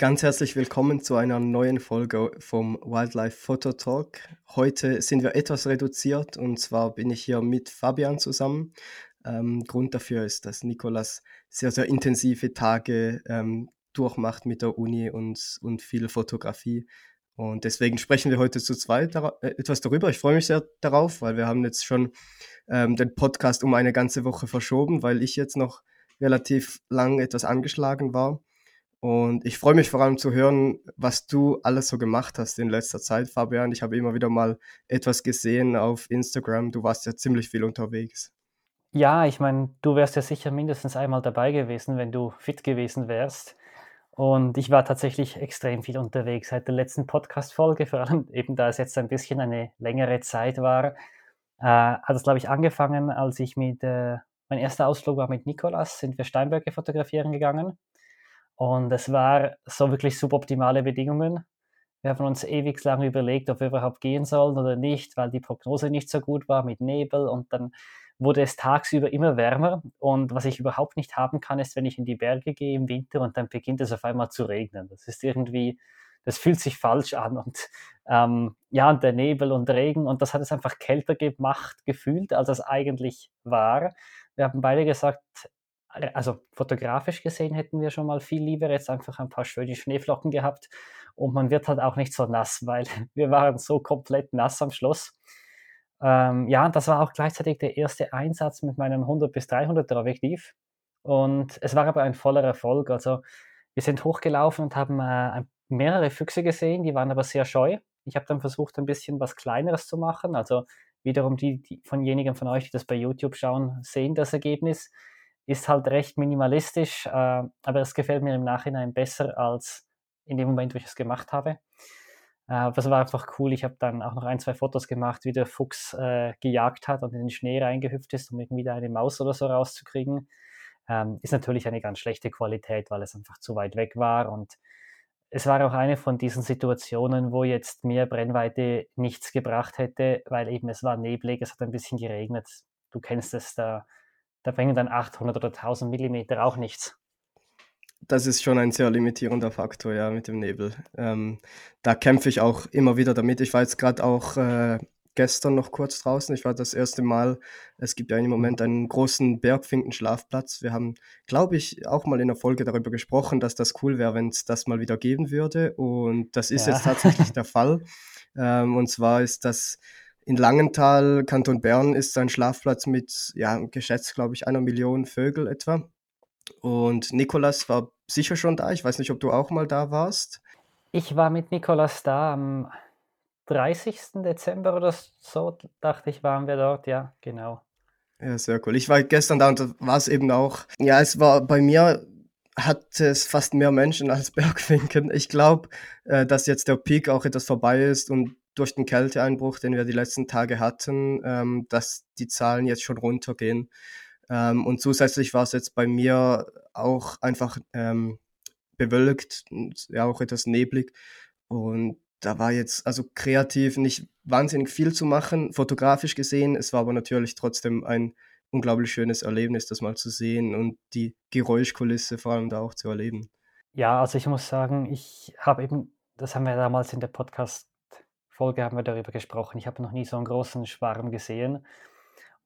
Ganz herzlich willkommen zu einer neuen Folge vom Wildlife Photo Talk. Heute sind wir etwas reduziert und zwar bin ich hier mit Fabian zusammen. Ähm, Grund dafür ist, dass Nikolas sehr, sehr intensive Tage ähm, durchmacht mit der Uni und, und viel Fotografie. Und deswegen sprechen wir heute zu zweit äh, etwas darüber. Ich freue mich sehr darauf, weil wir haben jetzt schon ähm, den Podcast um eine ganze Woche verschoben, weil ich jetzt noch relativ lang etwas angeschlagen war. Und ich freue mich vor allem zu hören, was du alles so gemacht hast in letzter Zeit, Fabian. Ich habe immer wieder mal etwas gesehen auf Instagram. Du warst ja ziemlich viel unterwegs. Ja, ich meine, du wärst ja sicher mindestens einmal dabei gewesen, wenn du fit gewesen wärst. Und ich war tatsächlich extrem viel unterwegs seit der letzten Podcast-Folge, vor allem eben da es jetzt ein bisschen eine längere Zeit war. Äh, hat es, glaube ich, angefangen, als ich mit, äh, mein erster Ausflug war mit Nikolas, sind wir Steinböcke fotografieren gegangen. Und es war so wirklich suboptimale Bedingungen. Wir haben uns ewig lang überlegt, ob wir überhaupt gehen sollen oder nicht, weil die Prognose nicht so gut war mit Nebel und dann wurde es tagsüber immer wärmer. Und was ich überhaupt nicht haben kann, ist, wenn ich in die Berge gehe im Winter und dann beginnt es auf einmal zu regnen. Das ist irgendwie, das fühlt sich falsch an. Und ähm, ja, und der Nebel und Regen und das hat es einfach kälter gemacht, gefühlt, als es eigentlich war. Wir haben beide gesagt, also fotografisch gesehen hätten wir schon mal viel lieber jetzt einfach ein paar schöne Schneeflocken gehabt und man wird halt auch nicht so nass, weil wir waren so komplett nass am Schluss. Ähm, ja, das war auch gleichzeitig der erste Einsatz mit meinem 100 bis 300 Objektiv und es war aber ein voller Erfolg. Also wir sind hochgelaufen und haben äh, mehrere Füchse gesehen, die waren aber sehr scheu. Ich habe dann versucht, ein bisschen was Kleineres zu machen. Also wiederum die, die von jenigen von euch, die das bei YouTube schauen, sehen das Ergebnis ist halt recht minimalistisch, äh, aber es gefällt mir im Nachhinein besser als in dem Moment, wo ich es gemacht habe. Äh, das war einfach cool. Ich habe dann auch noch ein, zwei Fotos gemacht, wie der Fuchs äh, gejagt hat und in den Schnee reingehüpft ist, um irgendwie da eine Maus oder so rauszukriegen. Ähm, ist natürlich eine ganz schlechte Qualität, weil es einfach zu weit weg war und es war auch eine von diesen Situationen, wo jetzt mehr Brennweite nichts gebracht hätte, weil eben es war neblig, es hat ein bisschen geregnet. Du kennst es, da da bringen dann 800 oder 1000 Millimeter auch nichts. Das ist schon ein sehr limitierender Faktor, ja, mit dem Nebel. Ähm, da kämpfe ich auch immer wieder damit. Ich war jetzt gerade auch äh, gestern noch kurz draußen. Ich war das erste Mal, es gibt ja im Moment einen großen Bergfinkenschlafplatz. Wir haben, glaube ich, auch mal in der Folge darüber gesprochen, dass das cool wäre, wenn es das mal wieder geben würde. Und das ist ja. jetzt tatsächlich der Fall. Ähm, und zwar ist das in Langenthal, Kanton Bern, ist ein Schlafplatz mit, ja, geschätzt, glaube ich, einer Million Vögel etwa. Und Nikolas war sicher schon da. Ich weiß nicht, ob du auch mal da warst. Ich war mit Nikolas da am 30. Dezember oder so, dachte ich, waren wir dort. Ja, genau. Ja, sehr cool. Ich war gestern da und da war es eben auch. Ja, es war bei mir hat es fast mehr Menschen als Bergfinken. Ich glaube, äh, dass jetzt der Peak auch etwas vorbei ist und durch den Kälteeinbruch, den wir die letzten Tage hatten, ähm, dass die Zahlen jetzt schon runtergehen. Ähm, und zusätzlich war es jetzt bei mir auch einfach ähm, bewölkt, und ja auch etwas neblig. Und da war jetzt also kreativ nicht wahnsinnig viel zu machen, fotografisch gesehen. Es war aber natürlich trotzdem ein unglaublich schönes Erlebnis, das mal zu sehen und die Geräuschkulisse vor allem da auch zu erleben. Ja, also ich muss sagen, ich habe eben, das haben wir damals in der Podcast Folge haben wir darüber gesprochen. Ich habe noch nie so einen großen Schwarm gesehen.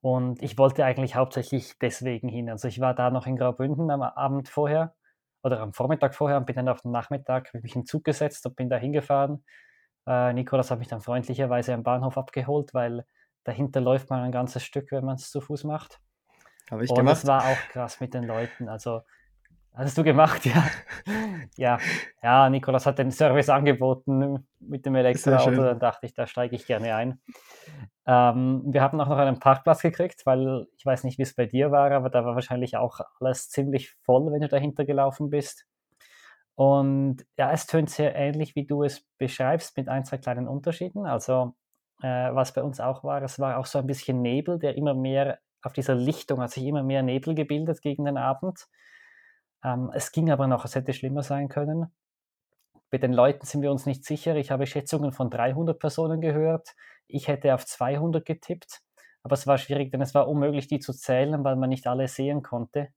Und ich wollte eigentlich hauptsächlich deswegen hin. Also ich war da noch in Graubünden am Abend vorher oder am Vormittag vorher und bin dann auf den Nachmittag mich in den Zug gesetzt und bin da hingefahren. Äh, Nikolas hat mich dann freundlicherweise am Bahnhof abgeholt, weil dahinter läuft man ein ganzes Stück, wenn man es zu Fuß macht. Habe ich und gemacht. das war auch krass mit den Leuten. Also Hast du gemacht, ja. ja. Ja, Nikolas hat den Service angeboten mit dem Elektroauto, dann dachte ich, da steige ich gerne ein. Ähm, wir haben auch noch einen Parkplatz gekriegt, weil ich weiß nicht, wie es bei dir war, aber da war wahrscheinlich auch alles ziemlich voll, wenn du dahinter gelaufen bist. Und ja, es tönt sehr ähnlich, wie du es beschreibst, mit ein, zwei kleinen Unterschieden. Also, äh, was bei uns auch war, es war auch so ein bisschen Nebel, der immer mehr auf dieser Lichtung hat sich immer mehr Nebel gebildet gegen den Abend. Ähm, es ging aber noch, es hätte schlimmer sein können. Bei den Leuten sind wir uns nicht sicher. Ich habe Schätzungen von 300 Personen gehört. Ich hätte auf 200 getippt, aber es war schwierig, denn es war unmöglich, die zu zählen, weil man nicht alle sehen konnte.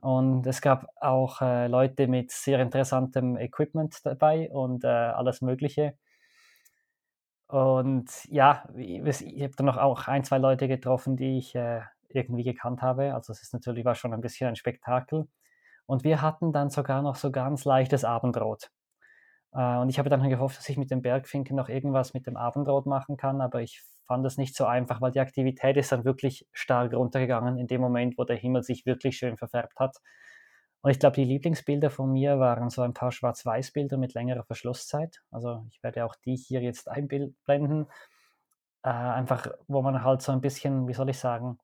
Und es gab auch äh, Leute mit sehr interessantem Equipment dabei und äh, alles Mögliche. Und ja, ich habe dann noch auch ein, zwei Leute getroffen, die ich äh, irgendwie gekannt habe. Also es ist natürlich war schon ein bisschen ein Spektakel. Und wir hatten dann sogar noch so ganz leichtes Abendrot. Äh, und ich habe dann gehofft, dass ich mit dem Bergfinken noch irgendwas mit dem Abendrot machen kann, aber ich fand das nicht so einfach, weil die Aktivität ist dann wirklich stark runtergegangen in dem Moment, wo der Himmel sich wirklich schön verfärbt hat. Und ich glaube, die Lieblingsbilder von mir waren so ein paar Schwarz-Weiß-Bilder mit längerer Verschlusszeit. Also ich werde auch die hier jetzt einblenden. Äh, einfach, wo man halt so ein bisschen, wie soll ich sagen,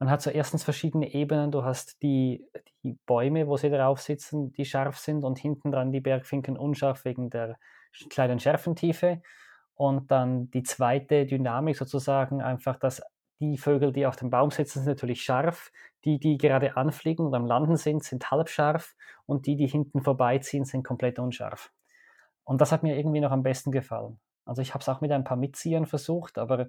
man hat so erstens verschiedene Ebenen. Du hast die, die Bäume, wo sie drauf sitzen, die scharf sind und hinten dran die Bergfinken unscharf wegen der kleinen Schärfentiefe. Und dann die zweite Dynamik sozusagen einfach, dass die Vögel, die auf dem Baum sitzen, sind natürlich scharf. Die, die gerade anfliegen und am Landen sind, sind halbscharf. Und die, die hinten vorbeiziehen, sind komplett unscharf. Und das hat mir irgendwie noch am besten gefallen. Also ich habe es auch mit ein paar Mitziehern versucht, aber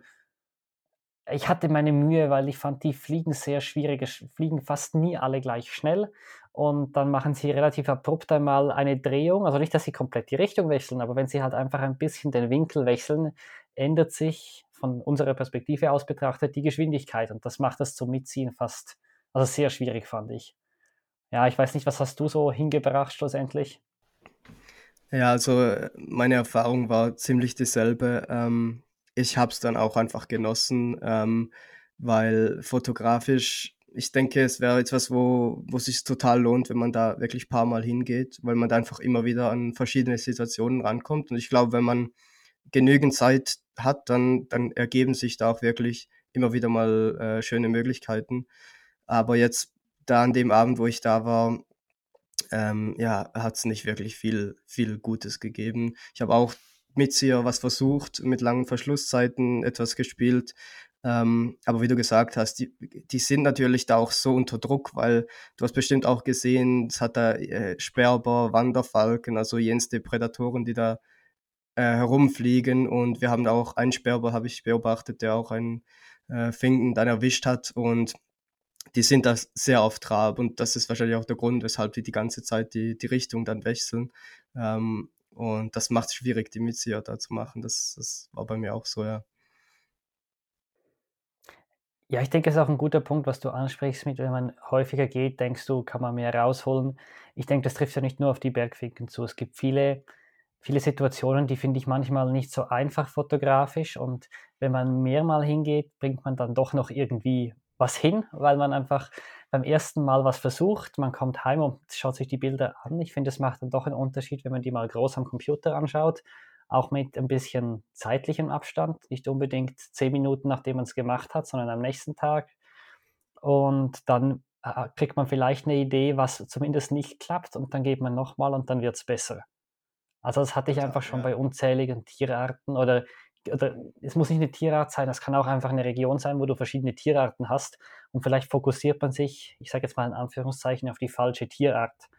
ich hatte meine Mühe, weil ich fand, die fliegen sehr schwierig. Fliegen fast nie alle gleich schnell. Und dann machen sie relativ abrupt einmal eine Drehung. Also nicht, dass sie komplett die Richtung wechseln, aber wenn sie halt einfach ein bisschen den Winkel wechseln, ändert sich von unserer Perspektive aus betrachtet die Geschwindigkeit und das macht das zum Mitziehen fast, also sehr schwierig fand ich. Ja, ich weiß nicht, was hast du so hingebracht schlussendlich? Ja, also meine Erfahrung war ziemlich dieselbe. Ähm, ich habe es dann auch einfach genossen, ähm, weil fotografisch, ich denke, es wäre etwas, wo, wo sich total lohnt, wenn man da wirklich ein paar Mal hingeht, weil man da einfach immer wieder an verschiedene Situationen rankommt. Und ich glaube, wenn man genügend Zeit hat, dann, dann ergeben sich da auch wirklich immer wieder mal äh, schöne Möglichkeiten. Aber jetzt da an dem Abend, wo ich da war, ähm, ja, hat es nicht wirklich viel, viel Gutes gegeben. Ich habe auch Mitzieher was versucht, mit langen Verschlusszeiten etwas gespielt. Ähm, aber wie du gesagt hast, die, die sind natürlich da auch so unter Druck, weil du hast bestimmt auch gesehen, es hat da äh, Sperber, Wanderfalken, also jenste Prädatoren, die da äh, herumfliegen und wir haben auch einen Sperber, habe ich beobachtet, der auch einen äh, Finken dann erwischt hat und die sind da sehr auf Trab und das ist wahrscheinlich auch der Grund, weshalb die die ganze Zeit die, die Richtung dann wechseln. Ähm, und das macht es schwierig, die Mitzieher da zu machen. Das, das war bei mir auch so, ja. Ja, ich denke, es ist auch ein guter Punkt, was du ansprichst, mit wenn man häufiger geht, denkst du, kann man mehr rausholen. Ich denke, das trifft ja nicht nur auf die Bergfinken zu. Es gibt viele viele Situationen, die finde ich manchmal nicht so einfach fotografisch und wenn man mehrmal hingeht, bringt man dann doch noch irgendwie was hin, weil man einfach beim ersten Mal was versucht, man kommt heim und schaut sich die Bilder an. Ich finde, es macht dann doch einen Unterschied, wenn man die mal groß am Computer anschaut, auch mit ein bisschen zeitlichem Abstand, nicht unbedingt zehn Minuten, nachdem man es gemacht hat, sondern am nächsten Tag. Und dann äh, kriegt man vielleicht eine Idee, was zumindest nicht klappt und dann geht man nochmal und dann wird es besser. Also das hatte ich einfach schon ja. bei unzähligen Tierarten oder, oder es muss nicht eine Tierart sein, das kann auch einfach eine Region sein, wo du verschiedene Tierarten hast und vielleicht fokussiert man sich, ich sage jetzt mal in Anführungszeichen, auf die falsche Tierart.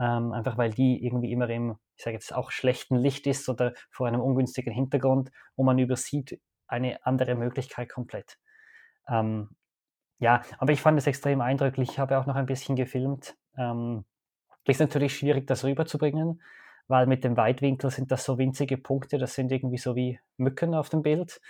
Ähm, einfach weil die irgendwie immer im, ich sage jetzt auch schlechten Licht ist oder vor einem ungünstigen Hintergrund und man übersieht eine andere Möglichkeit komplett. Ähm, ja, aber ich fand es extrem eindrücklich. Ich habe auch noch ein bisschen gefilmt. Ähm, ist natürlich schwierig, das rüberzubringen weil mit dem Weitwinkel sind das so winzige Punkte, das sind irgendwie so wie Mücken auf dem Bild.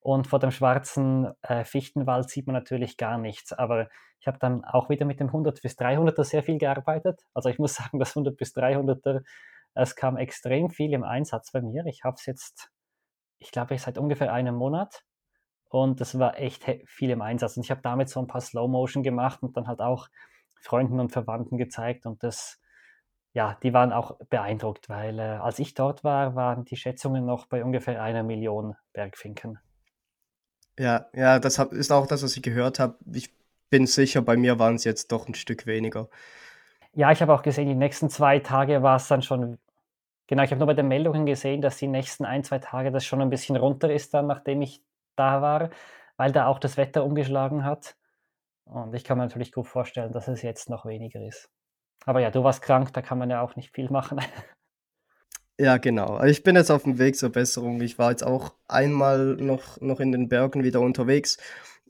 Und vor dem schwarzen äh, Fichtenwald sieht man natürlich gar nichts. Aber ich habe dann auch wieder mit dem 100 bis 300er sehr viel gearbeitet. Also ich muss sagen, das 100 bis 300er, es kam extrem viel im Einsatz bei mir. Ich habe es jetzt, ich glaube, seit ungefähr einem Monat. Und das war echt viel im Einsatz. Und ich habe damit so ein paar Slow Motion gemacht und dann halt auch Freunden und Verwandten gezeigt. Und das ja, die waren auch beeindruckt, weil äh, als ich dort war, waren die Schätzungen noch bei ungefähr einer Million Bergfinken. Ja, ja, das hab, ist auch das, was ich gehört habe. Ich bin sicher, bei mir waren es jetzt doch ein Stück weniger. Ja, ich habe auch gesehen, die nächsten zwei Tage war es dann schon, genau, ich habe nur bei den Meldungen gesehen, dass die nächsten ein, zwei Tage das schon ein bisschen runter ist dann, nachdem ich da war, weil da auch das Wetter umgeschlagen hat. Und ich kann mir natürlich gut vorstellen, dass es jetzt noch weniger ist. Aber ja, du warst krank, da kann man ja auch nicht viel machen. Ja, genau. Ich bin jetzt auf dem Weg zur Besserung. Ich war jetzt auch einmal noch, noch in den Bergen wieder unterwegs.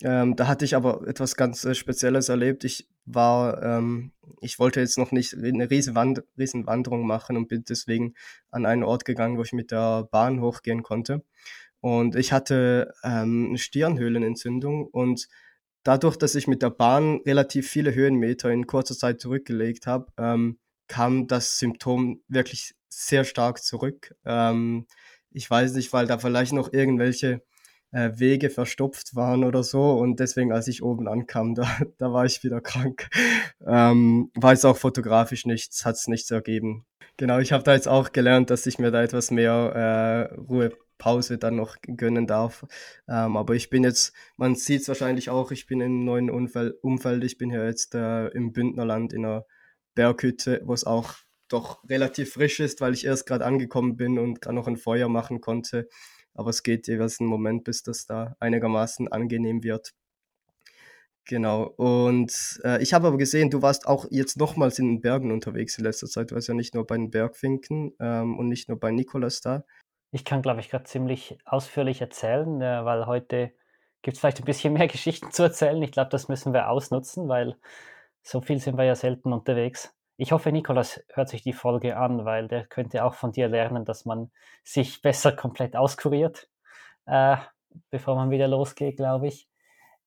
Ähm, da hatte ich aber etwas ganz äh, Spezielles erlebt. Ich war, ähm, ich wollte jetzt noch nicht eine Riesenwand Riesenwanderung machen und bin deswegen an einen Ort gegangen, wo ich mit der Bahn hochgehen konnte. Und ich hatte ähm, eine Stirnhöhlenentzündung und dadurch, dass ich mit der Bahn relativ viele Höhenmeter in kurzer Zeit zurückgelegt habe, ähm, kam das Symptom wirklich sehr stark zurück. Ähm, ich weiß nicht, weil da vielleicht noch irgendwelche äh, Wege verstopft waren oder so. Und deswegen, als ich oben ankam, da, da war ich wieder krank. Ähm, weiß auch fotografisch nichts, hat es nichts ergeben. Genau, ich habe da jetzt auch gelernt, dass ich mir da etwas mehr äh, Ruhepause dann noch gönnen darf. Ähm, aber ich bin jetzt, man sieht es wahrscheinlich auch, ich bin in einem neuen Umfeld. Umfeld. Ich bin hier jetzt äh, im Bündnerland in einer Berghütte, wo es auch doch relativ frisch ist, weil ich erst gerade angekommen bin und gerade noch ein Feuer machen konnte. Aber es geht jeweils einen Moment, bis das da einigermaßen angenehm wird. Genau. Und äh, ich habe aber gesehen, du warst auch jetzt nochmals in den Bergen unterwegs in letzter Zeit. Du warst ja nicht nur bei den Bergfinken ähm, und nicht nur bei Nikolas da. Ich kann, glaube ich, gerade ziemlich ausführlich erzählen, äh, weil heute gibt es vielleicht ein bisschen mehr Geschichten zu erzählen. Ich glaube, das müssen wir ausnutzen, weil so viel sind wir ja selten unterwegs. Ich hoffe, Nikolas hört sich die Folge an, weil der könnte auch von dir lernen, dass man sich besser komplett auskuriert, äh, bevor man wieder losgeht, glaube ich.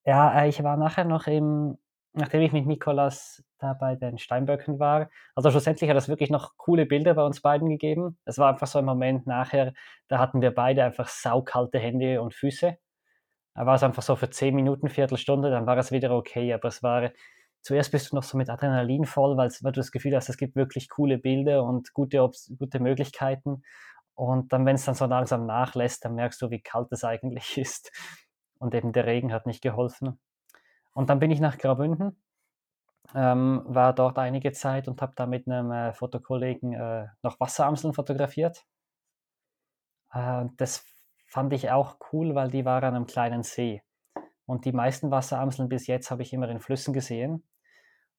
Ja, äh, ich war nachher noch im, nachdem ich mit Nikolas da bei den Steinböcken war, also schlussendlich hat es wirklich noch coole Bilder bei uns beiden gegeben. Es war einfach so ein Moment nachher, da hatten wir beide einfach saukalte Hände und Füße. Da war es einfach so für zehn Minuten, Viertelstunde, dann war es wieder okay, aber es war zuerst bist du noch so mit Adrenalin voll, weil, weil du das Gefühl hast, es gibt wirklich coole Bilder und gute, gute Möglichkeiten. Und dann, wenn es dann so langsam nachlässt, dann merkst du, wie kalt es eigentlich ist. Und eben der Regen hat nicht geholfen. Und dann bin ich nach Graubünden, ähm, war dort einige Zeit und habe da mit einem äh, Fotokollegen äh, noch Wasseramseln fotografiert. Äh, das fand ich auch cool, weil die waren an einem kleinen See. Und die meisten Wasseramseln bis jetzt habe ich immer in Flüssen gesehen.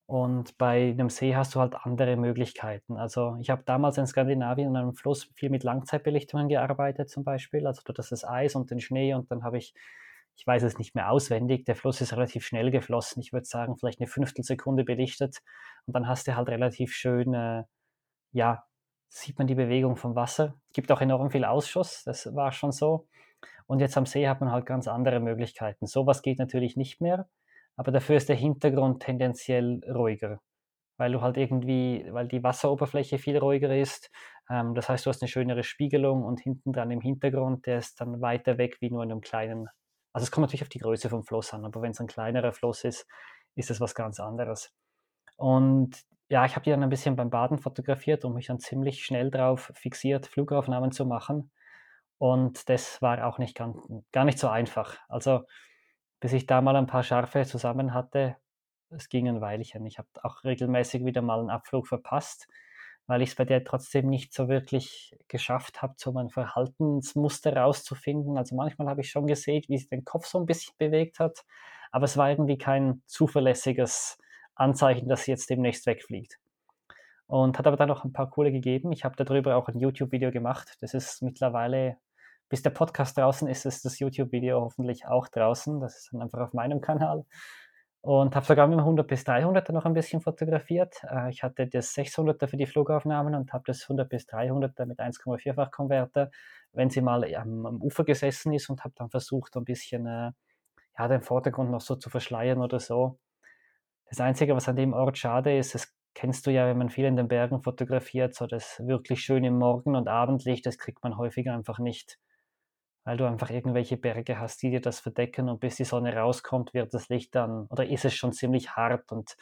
Und bei einem See hast du halt andere Möglichkeiten. Also ich habe damals in Skandinavien an einem Fluss viel mit Langzeitbelichtungen gearbeitet zum Beispiel. Also du hast das Eis und den Schnee und dann habe ich, ich weiß es nicht mehr auswendig, der Fluss ist relativ schnell geflossen. Ich würde sagen, vielleicht eine Fünftelsekunde belichtet. Und dann hast du halt relativ schön, äh, ja, sieht man die Bewegung vom Wasser. Es gibt auch enorm viel Ausschuss, das war schon so. Und jetzt am See hat man halt ganz andere Möglichkeiten. Sowas geht natürlich nicht mehr, aber dafür ist der Hintergrund tendenziell ruhiger, weil du halt irgendwie, weil die Wasseroberfläche viel ruhiger ist. Ähm, das heißt, du hast eine schönere Spiegelung und hinten dran im Hintergrund, der ist dann weiter weg wie nur in einem kleinen. Also es kommt natürlich auf die Größe vom Fluss an, aber wenn es ein kleinerer Fluss ist, ist es was ganz anderes. Und ja, ich habe die dann ein bisschen beim Baden fotografiert und mich dann ziemlich schnell darauf fixiert, Flugaufnahmen zu machen. Und das war auch nicht ganz, gar nicht so einfach. Also, bis ich da mal ein paar Scharfe zusammen hatte, es ging ein Weilchen. Ich habe auch regelmäßig wieder mal einen Abflug verpasst, weil ich es bei der trotzdem nicht so wirklich geschafft habe, so mein Verhaltensmuster rauszufinden. Also manchmal habe ich schon gesehen, wie sich den Kopf so ein bisschen bewegt hat, aber es war irgendwie kein zuverlässiges Anzeichen, dass sie jetzt demnächst wegfliegt und hat aber dann noch ein paar coole gegeben. Ich habe darüber auch ein YouTube-Video gemacht. Das ist mittlerweile bis der Podcast draußen ist, ist das YouTube-Video hoffentlich auch draußen. Das ist dann einfach auf meinem Kanal. Und habe sogar mit dem 100 bis 300er noch ein bisschen fotografiert. Äh, ich hatte das 600er für die Flugaufnahmen und habe das 100 bis 300er mit 1,4-fach Konverter, wenn sie mal am, am, Ufer gesessen ist und habe dann versucht, ein bisschen äh, ja, den Vordergrund noch so zu verschleiern oder so. Das Einzige, was an dem Ort schade ist, es kennst du ja, wenn man viel in den Bergen fotografiert, so das wirklich schöne Morgen- und Abendlicht, das kriegt man häufig einfach nicht weil du einfach irgendwelche Berge hast, die dir das verdecken und bis die Sonne rauskommt, wird das Licht dann, oder ist es schon ziemlich hart und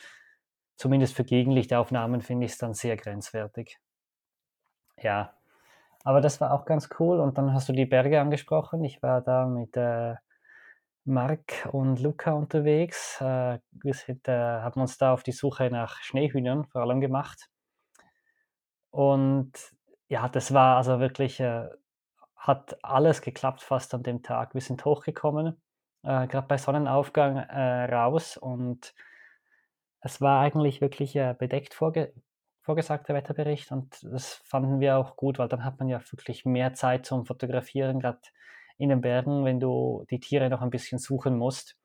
zumindest für Gegenlichtaufnahmen finde ich es dann sehr grenzwertig. Ja, aber das war auch ganz cool und dann hast du die Berge angesprochen. Ich war da mit äh, Mark und Luca unterwegs. Äh, wir sind, äh, haben uns da auf die Suche nach Schneehühnern vor allem gemacht. Und ja, das war also wirklich äh, hat alles geklappt fast an dem Tag. Wir sind hochgekommen, äh, gerade bei Sonnenaufgang äh, raus und es war eigentlich wirklich äh, bedeckt vorge vorgesagter Wetterbericht und das fanden wir auch gut, weil dann hat man ja wirklich mehr Zeit zum Fotografieren, gerade in den Bergen, wenn du die Tiere noch ein bisschen suchen musst.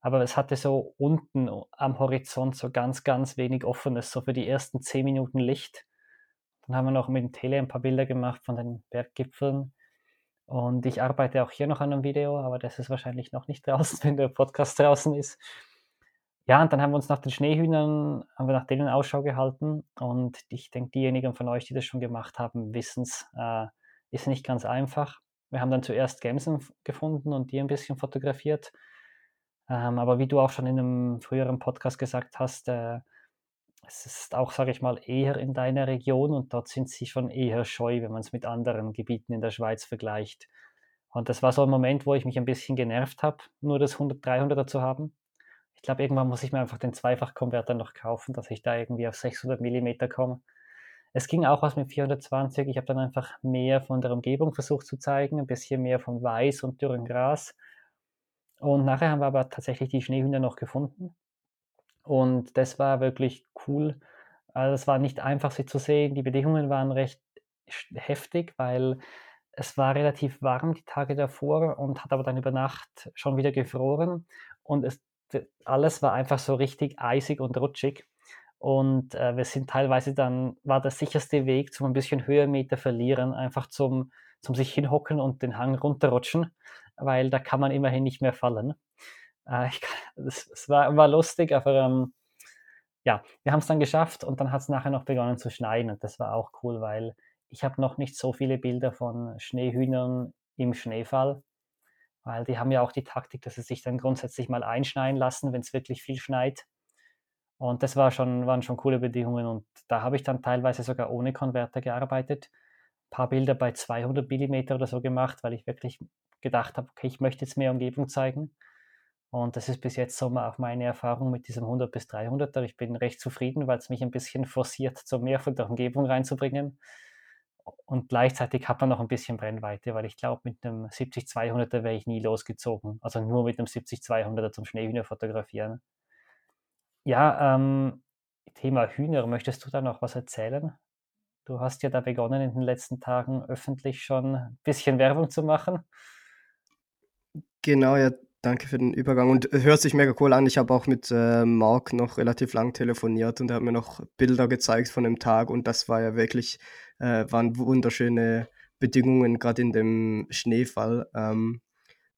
aber es hatte so unten am Horizont so ganz, ganz wenig Offenes, so für die ersten zehn Minuten Licht. Dann haben wir noch mit dem Tele ein paar Bilder gemacht von den Berggipfeln. Und ich arbeite auch hier noch an einem Video, aber das ist wahrscheinlich noch nicht draußen, wenn der Podcast draußen ist. Ja, und dann haben wir uns nach den Schneehühnern, haben wir nach denen Ausschau gehalten. Und ich denke, diejenigen von euch, die das schon gemacht haben, wissen es, äh, ist nicht ganz einfach. Wir haben dann zuerst Gämsen gefunden und die ein bisschen fotografiert. Ähm, aber wie du auch schon in einem früheren Podcast gesagt hast, äh, es ist auch, sage ich mal, eher in deiner Region und dort sind sie schon eher scheu, wenn man es mit anderen Gebieten in der Schweiz vergleicht. Und das war so ein Moment, wo ich mich ein bisschen genervt habe, nur das 100, 300er zu haben. Ich glaube, irgendwann muss ich mir einfach den Zweifachkonverter noch kaufen, dass ich da irgendwie auf 600 mm komme. Es ging auch was mit 420. Ich habe dann einfach mehr von der Umgebung versucht zu zeigen, ein bisschen mehr von Weiß und dürren Gras. Und nachher haben wir aber tatsächlich die Schneehühner noch gefunden. Und das war wirklich cool. Also es war nicht einfach, sie zu sehen. Die Bedingungen waren recht heftig, weil es war relativ warm die Tage davor und hat aber dann über Nacht schon wieder gefroren. Und es, alles war einfach so richtig eisig und rutschig. Und äh, wir sind teilweise dann, war der sicherste Weg zum ein bisschen Höhenmeter verlieren, einfach zum, zum sich hinhocken und den Hang runterrutschen, weil da kann man immerhin nicht mehr fallen. Äh, das war, war lustig, aber ähm, ja, wir haben es dann geschafft und dann hat es nachher noch begonnen zu schneien und das war auch cool, weil ich habe noch nicht so viele Bilder von Schneehühnern im Schneefall, weil die haben ja auch die Taktik, dass sie sich dann grundsätzlich mal einschneien lassen, wenn es wirklich viel schneit. Und das war schon, waren schon coole Bedingungen und da habe ich dann teilweise sogar ohne Konverter gearbeitet. Ein paar Bilder bei 200 mm oder so gemacht, weil ich wirklich gedacht habe, okay, ich möchte jetzt mehr Umgebung zeigen. Und das ist bis jetzt so auch meine Erfahrung mit diesem 100 bis 300er. Ich bin recht zufrieden, weil es mich ein bisschen forciert, so mehr von der Umgebung reinzubringen. Und gleichzeitig hat man noch ein bisschen Brennweite, weil ich glaube, mit einem 70-200er wäre ich nie losgezogen. Also nur mit einem 70-200er zum Schneehühner fotografieren. Ja, ähm, Thema Hühner, möchtest du da noch was erzählen? Du hast ja da begonnen, in den letzten Tagen öffentlich schon ein bisschen Werbung zu machen. Genau, ja, Danke für den Übergang und hört sich mega cool an. Ich habe auch mit äh, Marc noch relativ lang telefoniert und er hat mir noch Bilder gezeigt von dem Tag und das war ja wirklich, äh, waren wunderschöne Bedingungen, gerade in dem Schneefall. Ähm,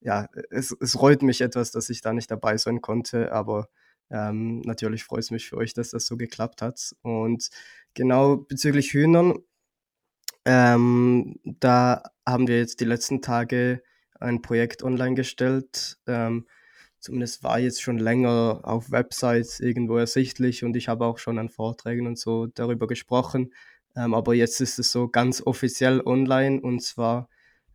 ja, es, es reut mich etwas, dass ich da nicht dabei sein konnte, aber ähm, natürlich freut es mich für euch, dass das so geklappt hat. Und genau bezüglich Hühnern, ähm, da haben wir jetzt die letzten Tage ein Projekt online gestellt. Ähm, zumindest war jetzt schon länger auf Websites irgendwo ersichtlich und ich habe auch schon an Vorträgen und so darüber gesprochen. Ähm, aber jetzt ist es so ganz offiziell online und zwar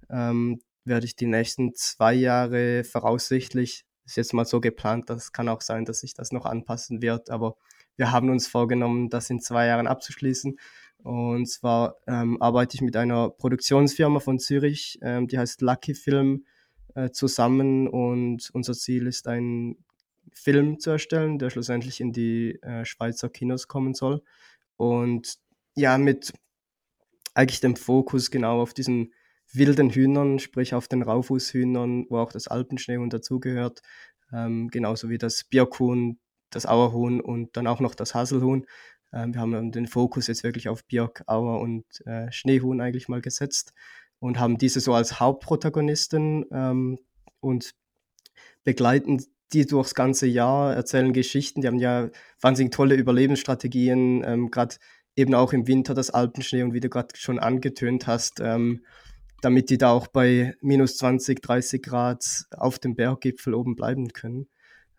ähm, werde ich die nächsten zwei Jahre voraussichtlich, ist jetzt mal so geplant, das kann auch sein, dass sich das noch anpassen wird, aber wir haben uns vorgenommen, das in zwei Jahren abzuschließen. Und zwar ähm, arbeite ich mit einer Produktionsfirma von Zürich, ähm, die heißt Lucky Film, äh, zusammen. Und unser Ziel ist, einen Film zu erstellen, der schlussendlich in die äh, Schweizer Kinos kommen soll. Und ja, mit eigentlich dem Fokus genau auf diesen wilden Hühnern, sprich auf den Raufußhühnern, wo auch das Alpenschneehuhn dazugehört, ähm, genauso wie das Birkhuhn, das Auerhuhn und dann auch noch das Haselhuhn. Ähm, wir haben den Fokus jetzt wirklich auf Björk, Auer und äh, Schneehuhn eigentlich mal gesetzt und haben diese so als Hauptprotagonisten ähm, und begleiten die durchs ganze Jahr, erzählen Geschichten. Die haben ja wahnsinnig tolle Überlebensstrategien, ähm, gerade eben auch im Winter das Alpenschnee und wie du gerade schon angetönt hast, ähm, damit die da auch bei minus 20, 30 Grad auf dem Berggipfel oben bleiben können.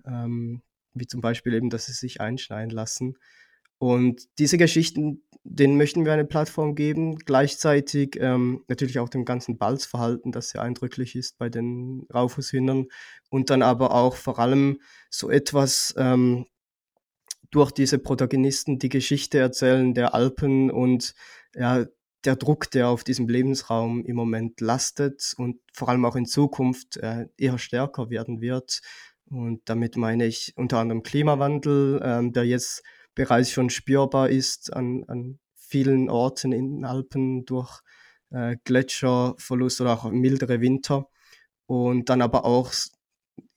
Ähm, wie zum Beispiel eben, dass sie sich einschneiden lassen. Und diese Geschichten, denen möchten wir eine Plattform geben, gleichzeitig ähm, natürlich auch dem ganzen Balzverhalten, das sehr eindrücklich ist bei den Raufußhühnern und dann aber auch vor allem so etwas ähm, durch diese Protagonisten die Geschichte erzählen der Alpen und ja, der Druck, der auf diesem Lebensraum im Moment lastet und vor allem auch in Zukunft äh, eher stärker werden wird. Und damit meine ich unter anderem Klimawandel, ähm, der jetzt bereits schon spürbar ist an, an vielen Orten in den Alpen durch äh, Gletscherverlust oder auch mildere Winter. Und dann aber auch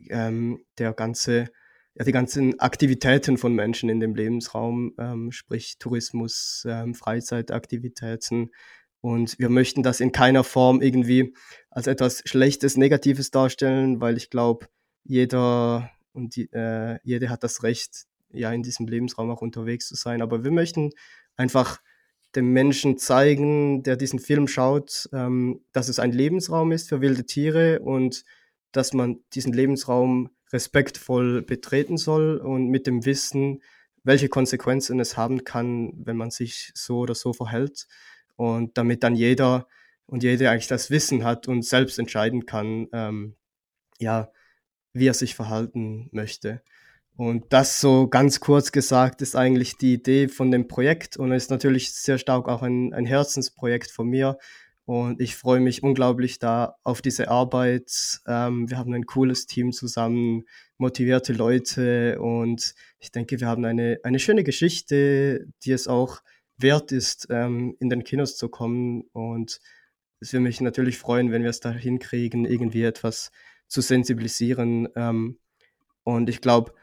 ähm, der ganze, ja, die ganzen Aktivitäten von Menschen in dem Lebensraum, ähm, sprich Tourismus, ähm, Freizeitaktivitäten. Und wir möchten das in keiner Form irgendwie als etwas Schlechtes, Negatives darstellen, weil ich glaube, jeder und die, äh, jede hat das Recht, ja, in diesem Lebensraum auch unterwegs zu sein. Aber wir möchten einfach dem Menschen zeigen, der diesen Film schaut, ähm, dass es ein Lebensraum ist für wilde Tiere und dass man diesen Lebensraum respektvoll betreten soll und mit dem Wissen, welche Konsequenzen es haben kann, wenn man sich so oder so verhält. Und damit dann jeder und jede eigentlich das Wissen hat und selbst entscheiden kann, ähm, ja, wie er sich verhalten möchte. Und das so ganz kurz gesagt ist eigentlich die Idee von dem Projekt und ist natürlich sehr stark auch ein, ein Herzensprojekt von mir. Und ich freue mich unglaublich da auf diese Arbeit. Ähm, wir haben ein cooles Team zusammen, motivierte Leute und ich denke, wir haben eine, eine schöne Geschichte, die es auch wert ist, ähm, in den Kinos zu kommen. Und es würde mich natürlich freuen, wenn wir es da hinkriegen, irgendwie etwas zu sensibilisieren. Ähm, und ich glaube,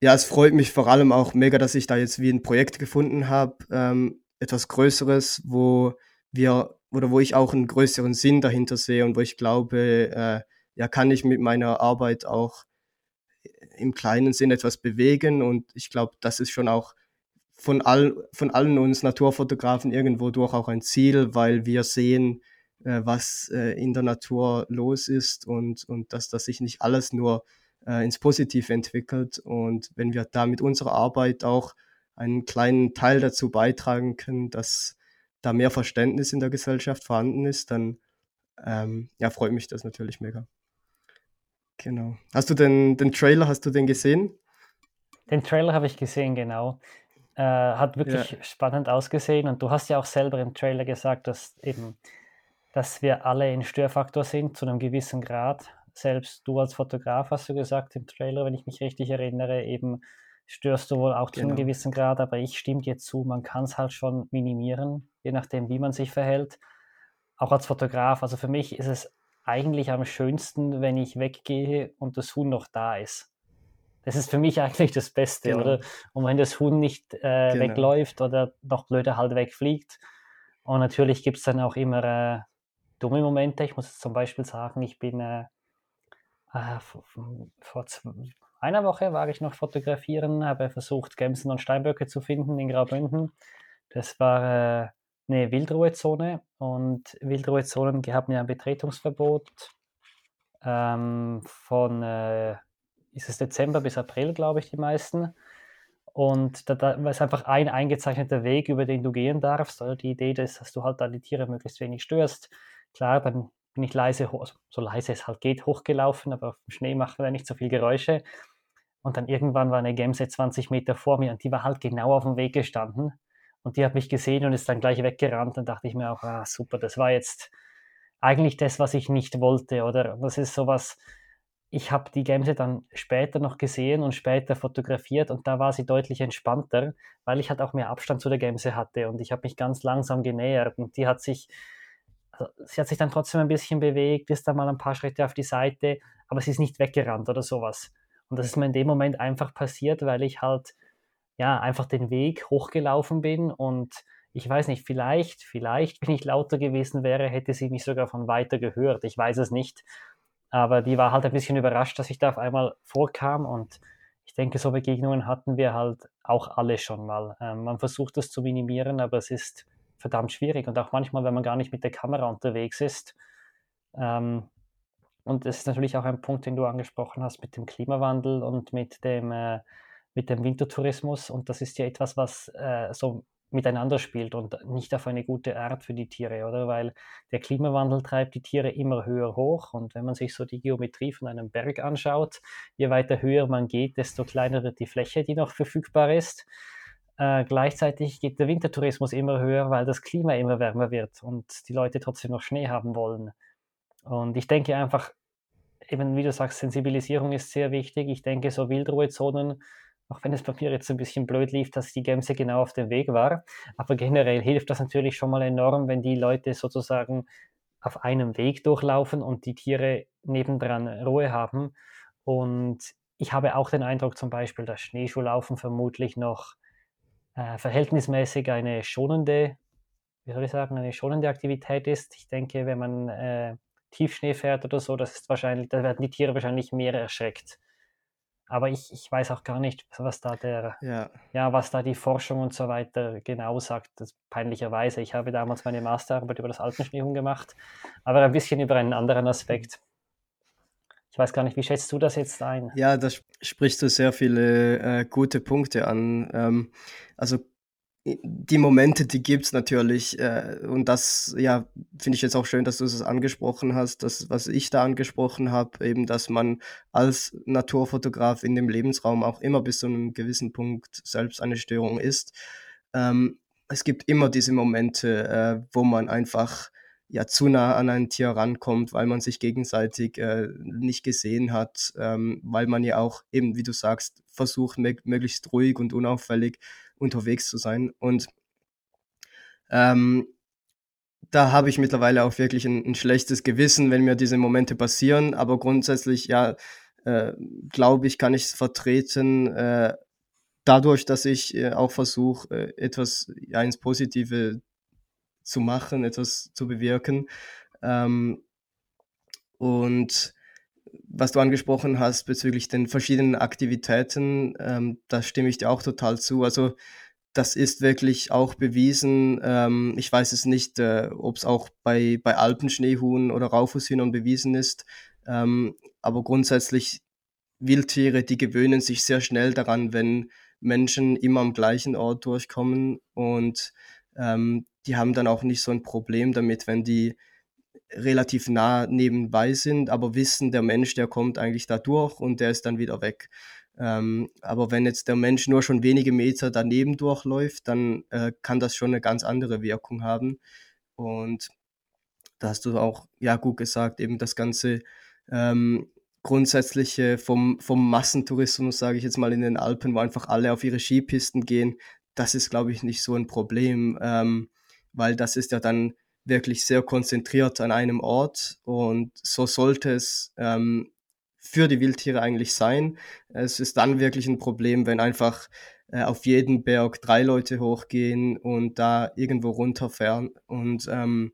ja, es freut mich vor allem auch mega, dass ich da jetzt wie ein Projekt gefunden habe, ähm, etwas Größeres, wo wir oder wo ich auch einen größeren Sinn dahinter sehe und wo ich glaube, äh, ja, kann ich mit meiner Arbeit auch im kleinen Sinn etwas bewegen. Und ich glaube, das ist schon auch von, all, von allen uns Naturfotografen irgendwo durch auch ein Ziel, weil wir sehen, äh, was äh, in der Natur los ist und, und dass das sich nicht alles nur äh, ins Positive entwickelt. Und wenn wir da mit unserer Arbeit auch einen kleinen Teil dazu beitragen können, dass da mehr Verständnis in der Gesellschaft vorhanden ist, dann ähm, ja, freut mich das natürlich mega. Genau. Hast du den, den Trailer, hast du den gesehen? Den Trailer habe ich gesehen, genau. Äh, hat wirklich ja. spannend ausgesehen und du hast ja auch selber im Trailer gesagt, dass eben, dass wir alle in Störfaktor sind zu einem gewissen Grad selbst du als Fotograf hast du gesagt im Trailer, wenn ich mich richtig erinnere, eben störst du wohl auch zu einem genau. gewissen Grad, aber ich stimme dir zu, man kann es halt schon minimieren, je nachdem, wie man sich verhält. Auch als Fotograf, also für mich ist es eigentlich am schönsten, wenn ich weggehe und das Huhn noch da ist. Das ist für mich eigentlich das Beste, genau. oder? Und wenn das Huhn nicht äh, genau. wegläuft oder noch blöder halt wegfliegt. Und natürlich gibt es dann auch immer äh, dumme Momente. Ich muss zum Beispiel sagen, ich bin äh, äh, vor einer Woche war ich noch fotografieren, habe versucht, Gämsen und Steinböcke zu finden in Graubünden. Das war äh, eine Wildruhezone und Wildruhezonen haben ja ein Betretungsverbot ähm, von, äh, ist es Dezember bis April, glaube ich, die meisten. Und da, da ist einfach ein eingezeichneter Weg, über den du gehen darfst. Oder die Idee ist, dass du halt da die Tiere möglichst wenig störst. Klar, dann bin ich leise, so leise es halt geht, hochgelaufen, aber auf dem Schnee machen wir nicht so viel Geräusche. Und dann irgendwann war eine Gemse 20 Meter vor mir und die war halt genau auf dem Weg gestanden. Und die hat mich gesehen und ist dann gleich weggerannt. Dann dachte ich mir auch, ah, super, das war jetzt eigentlich das, was ich nicht wollte. Oder das ist sowas, ich habe die Gemse dann später noch gesehen und später fotografiert und da war sie deutlich entspannter, weil ich halt auch mehr Abstand zu der Gemse hatte und ich habe mich ganz langsam genähert und die hat sich also, sie hat sich dann trotzdem ein bisschen bewegt, ist dann mal ein paar Schritte auf die Seite, aber sie ist nicht weggerannt oder sowas. Und das ist mir in dem Moment einfach passiert, weil ich halt ja einfach den Weg hochgelaufen bin und ich weiß nicht, vielleicht, vielleicht, wenn ich lauter gewesen wäre, hätte sie mich sogar von weiter gehört. Ich weiß es nicht. Aber die war halt ein bisschen überrascht, dass ich da auf einmal vorkam und ich denke, so Begegnungen hatten wir halt auch alle schon mal. Ähm, man versucht das zu minimieren, aber es ist verdammt schwierig und auch manchmal, wenn man gar nicht mit der Kamera unterwegs ist. Ähm, und das ist natürlich auch ein Punkt, den du angesprochen hast mit dem Klimawandel und mit dem, äh, mit dem Wintertourismus. Und das ist ja etwas, was äh, so miteinander spielt und nicht auf eine gute Art für die Tiere, oder? Weil der Klimawandel treibt die Tiere immer höher hoch und wenn man sich so die Geometrie von einem Berg anschaut, je weiter höher man geht, desto kleiner wird die Fläche, die noch verfügbar ist. Äh, gleichzeitig geht der Wintertourismus immer höher, weil das Klima immer wärmer wird und die Leute trotzdem noch Schnee haben wollen. Und ich denke einfach, eben wie du sagst, Sensibilisierung ist sehr wichtig. Ich denke, so Wildruhezonen, auch wenn es bei mir jetzt ein bisschen blöd lief, dass die Gemse genau auf dem Weg war, aber generell hilft das natürlich schon mal enorm, wenn die Leute sozusagen auf einem Weg durchlaufen und die Tiere nebendran Ruhe haben Und ich habe auch den Eindruck zum Beispiel, dass Schneeschuhlaufen vermutlich noch äh, verhältnismäßig eine schonende, wie soll ich sagen, eine schonende Aktivität ist. Ich denke, wenn man äh, Tiefschnee fährt oder so, das ist wahrscheinlich, da werden die Tiere wahrscheinlich mehr erschreckt. Aber ich, ich weiß auch gar nicht, was da der, ja. ja, was da die Forschung und so weiter genau sagt. Das peinlicherweise. Ich habe damals meine Masterarbeit über das Alpenschneehuhn gemacht, aber ein bisschen über einen anderen Aspekt. Ich weiß gar nicht, wie schätzt du das jetzt ein? Ja, da sprichst du sehr viele äh, gute Punkte an. Ähm, also die Momente, die gibt es natürlich. Äh, und das, ja, finde ich jetzt auch schön, dass du es angesprochen hast, das, was ich da angesprochen habe, eben, dass man als Naturfotograf in dem Lebensraum auch immer bis zu einem gewissen Punkt selbst eine Störung ist. Ähm, es gibt immer diese Momente, äh, wo man einfach ja zu nah an ein Tier rankommt, weil man sich gegenseitig äh, nicht gesehen hat, ähm, weil man ja auch eben, wie du sagst, versucht, möglichst ruhig und unauffällig unterwegs zu sein. Und ähm, da habe ich mittlerweile auch wirklich ein, ein, schlechtes Gewissen, wenn mir diese Momente passieren. Aber grundsätzlich, ja, äh, glaube ich, kann ich es vertreten, äh, dadurch, dass ich äh, auch versuche, äh, etwas ja, ins Positive zu machen, etwas zu bewirken. Ähm, und was du angesprochen hast bezüglich den verschiedenen Aktivitäten, ähm, da stimme ich dir auch total zu. Also das ist wirklich auch bewiesen. Ähm, ich weiß es nicht, äh, ob es auch bei, bei Alpenschneehuhn oder Raufußhühnern bewiesen ist. Ähm, aber grundsätzlich Wildtiere, die gewöhnen sich sehr schnell daran, wenn Menschen immer am gleichen Ort durchkommen und ähm, die haben dann auch nicht so ein Problem damit, wenn die relativ nah nebenbei sind, aber wissen, der Mensch, der kommt eigentlich da durch und der ist dann wieder weg. Ähm, aber wenn jetzt der Mensch nur schon wenige Meter daneben durchläuft, dann äh, kann das schon eine ganz andere Wirkung haben. Und da hast du auch ja gut gesagt, eben das ganze ähm, grundsätzliche vom, vom Massentourismus, sage ich jetzt mal in den Alpen, wo einfach alle auf ihre Skipisten gehen, das ist, glaube ich, nicht so ein Problem, ähm, weil das ist ja dann wirklich sehr konzentriert an einem Ort und so sollte es ähm, für die Wildtiere eigentlich sein. Es ist dann wirklich ein Problem, wenn einfach äh, auf jeden Berg drei Leute hochgehen und da irgendwo runterfahren und ähm,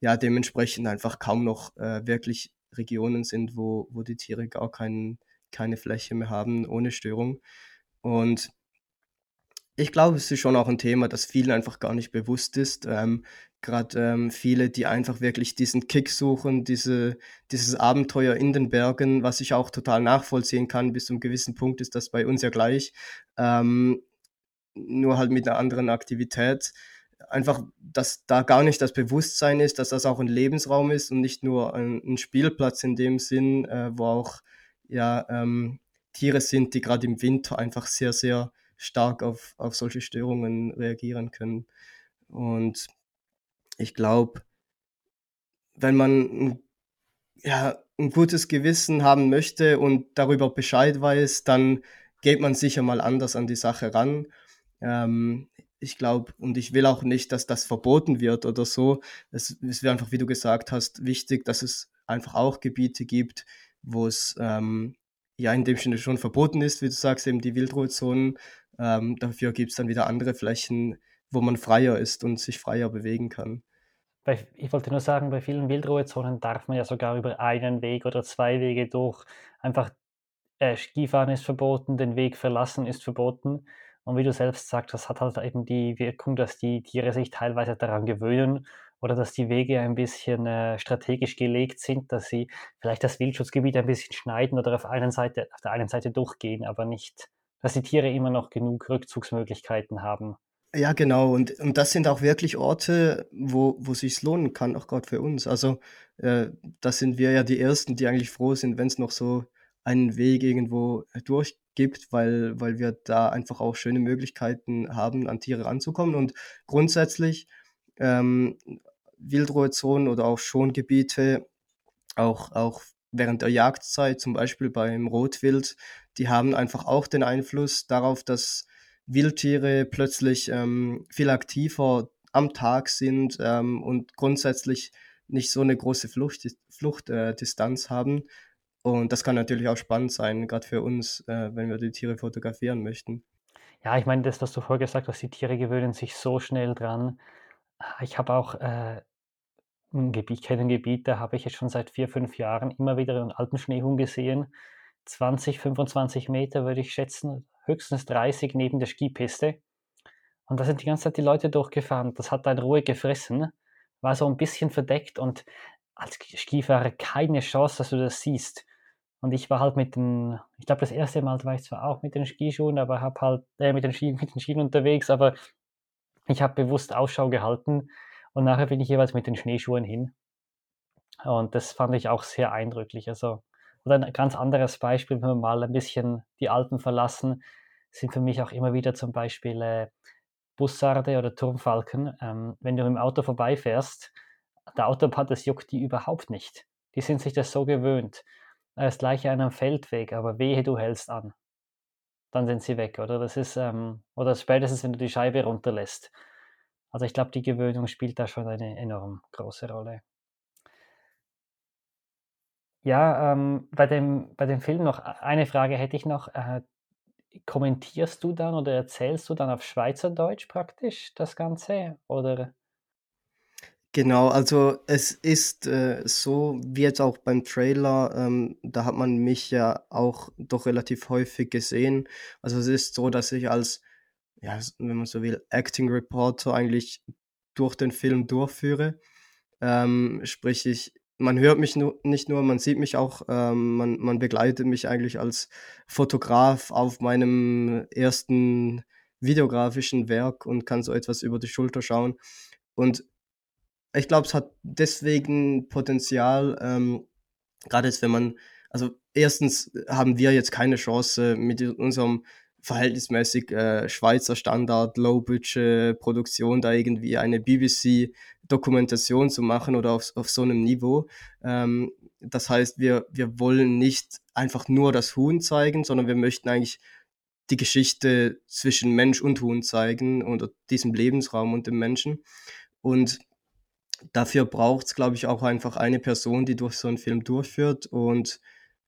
ja, dementsprechend einfach kaum noch äh, wirklich Regionen sind, wo, wo die Tiere gar kein, keine Fläche mehr haben ohne Störung. Und ich glaube, es ist schon auch ein Thema, das vielen einfach gar nicht bewusst ist. Ähm, Gerade ähm, viele, die einfach wirklich diesen Kick suchen, diese, dieses Abenteuer in den Bergen, was ich auch total nachvollziehen kann. Bis zu einem gewissen Punkt ist das bei uns ja gleich. Ähm, nur halt mit einer anderen Aktivität. Einfach, dass da gar nicht das Bewusstsein ist, dass das auch ein Lebensraum ist und nicht nur ein, ein Spielplatz in dem Sinn, äh, wo auch ja, ähm, Tiere sind, die gerade im Winter einfach sehr, sehr stark auf, auf solche Störungen reagieren können. Und ich glaube, wenn man ja, ein gutes Gewissen haben möchte und darüber Bescheid weiß, dann geht man sicher mal anders an die Sache ran. Ähm, ich glaube, und ich will auch nicht, dass das verboten wird oder so. Es, es wäre einfach, wie du gesagt hast, wichtig, dass es einfach auch Gebiete gibt, wo es ähm, ja in dem Sinne schon verboten ist, wie du sagst, eben die Wildruhezonen, ähm, dafür gibt es dann wieder andere Flächen, wo man freier ist und sich freier bewegen kann. Ich wollte nur sagen, bei vielen Wildruhezonen darf man ja sogar über einen Weg oder zwei Wege durch. Einfach äh, Skifahren ist verboten, den Weg verlassen ist verboten. Und wie du selbst sagst, das hat halt eben die Wirkung, dass die Tiere sich teilweise daran gewöhnen oder dass die Wege ein bisschen äh, strategisch gelegt sind, dass sie vielleicht das Wildschutzgebiet ein bisschen schneiden oder auf, einen Seite, auf der einen Seite durchgehen, aber nicht dass die Tiere immer noch genug Rückzugsmöglichkeiten haben. Ja, genau. Und, und das sind auch wirklich Orte, wo, wo sich lohnen kann, auch gerade für uns. Also, äh, das sind wir ja die Ersten, die eigentlich froh sind, wenn es noch so einen Weg irgendwo durchgibt, weil, weil wir da einfach auch schöne Möglichkeiten haben, an Tiere ranzukommen. Und grundsätzlich ähm, Wildruhezonen oder auch Schongebiete, auch, auch während der Jagdzeit, zum Beispiel beim Rotwild, die haben einfach auch den Einfluss darauf, dass Wildtiere plötzlich ähm, viel aktiver am Tag sind ähm, und grundsätzlich nicht so eine große Flucht, Fluchtdistanz äh, haben. Und das kann natürlich auch spannend sein, gerade für uns, äh, wenn wir die Tiere fotografieren möchten. Ja, ich meine, das, was du vorher gesagt hast, die Tiere gewöhnen sich so schnell dran. Ich habe auch äh, ein Gebiet, ich kenne Gebiet, da habe ich jetzt schon seit vier, fünf Jahren immer wieder einen alten Schneehuhn gesehen. 20, 25 Meter würde ich schätzen, höchstens 30 neben der Skipiste. Und da sind die ganze Zeit die Leute durchgefahren. Das hat dann Ruhe gefressen, war so ein bisschen verdeckt und als Skifahrer keine Chance, dass du das siehst. Und ich war halt mit den, ich glaube, das erste Mal war ich zwar auch mit den Skischuhen, aber habe halt äh, mit, den Ski, mit den Skien unterwegs, aber ich habe bewusst Ausschau gehalten und nachher bin ich jeweils mit den Schneeschuhen hin. Und das fand ich auch sehr eindrücklich. Also, oder ein ganz anderes Beispiel, wenn wir mal ein bisschen die Alpen verlassen, sind für mich auch immer wieder zum Beispiel äh, Bussarde oder Turmfalken. Ähm, wenn du im Auto vorbeifährst, der Autobahn, das juckt die überhaupt nicht. Die sind sich das so gewöhnt. Das gleiche an einem Feldweg, aber wehe, du hältst an. Dann sind sie weg, oder? Das ist, ähm, oder spätestens, wenn du die Scheibe runterlässt. Also ich glaube, die Gewöhnung spielt da schon eine enorm große Rolle. Ja, ähm, bei, dem, bei dem Film noch eine Frage hätte ich noch. Äh, kommentierst du dann oder erzählst du dann auf Schweizerdeutsch praktisch das Ganze? Oder? Genau, also es ist äh, so, wie jetzt auch beim Trailer, ähm, da hat man mich ja auch doch relativ häufig gesehen. Also es ist so, dass ich als, ja, wenn man so will, Acting Reporter eigentlich durch den Film durchführe. Ähm, sprich, ich, man hört mich nu nicht nur, man sieht mich auch, ähm, man, man begleitet mich eigentlich als Fotograf auf meinem ersten videografischen Werk und kann so etwas über die Schulter schauen. Und ich glaube, es hat deswegen Potenzial, ähm, gerade jetzt, wenn man, also erstens haben wir jetzt keine Chance mit unserem verhältnismäßig äh, Schweizer Standard, Low-Budget-Produktion, da irgendwie eine BBC-Dokumentation zu machen oder auf, auf so einem Niveau. Ähm, das heißt, wir, wir wollen nicht einfach nur das Huhn zeigen, sondern wir möchten eigentlich die Geschichte zwischen Mensch und Huhn zeigen und diesem Lebensraum und dem Menschen. Und dafür braucht es, glaube ich, auch einfach eine Person, die durch so einen Film durchführt. Und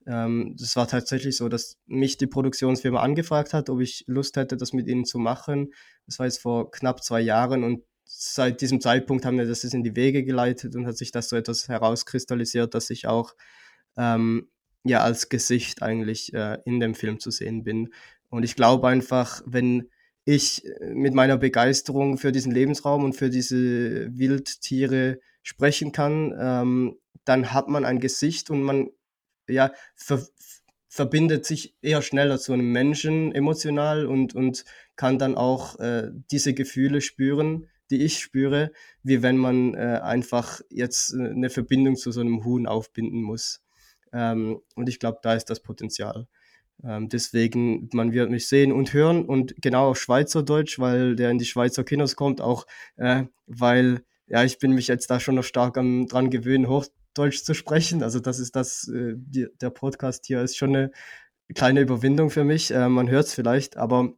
ähm, das war tatsächlich so, dass mich die Produktionsfirma angefragt hat, ob ich Lust hätte, das mit ihnen zu machen. Das war jetzt vor knapp zwei Jahren und seit diesem Zeitpunkt haben wir das in die Wege geleitet und hat sich das so etwas herauskristallisiert, dass ich auch ähm, ja als Gesicht eigentlich äh, in dem Film zu sehen bin. Und ich glaube einfach, wenn ich äh, mit meiner Begeisterung für diesen Lebensraum und für diese Wildtiere sprechen kann, ähm, dann hat man ein Gesicht und man ja, ver verbindet sich eher schneller zu einem Menschen emotional und, und kann dann auch äh, diese Gefühle spüren, die ich spüre, wie wenn man äh, einfach jetzt äh, eine Verbindung zu so einem Huhn aufbinden muss. Ähm, und ich glaube, da ist das Potenzial. Ähm, deswegen, man wird mich sehen und hören und genau auf Schweizerdeutsch, weil der in die Schweizer Kinos kommt, auch äh, weil ja, ich bin mich jetzt da schon noch stark am, dran gewöhnt, Hochdeutsch zu sprechen. Also das ist das, äh, die, der Podcast hier ist schon eine kleine Überwindung für mich. Äh, man hört es vielleicht, aber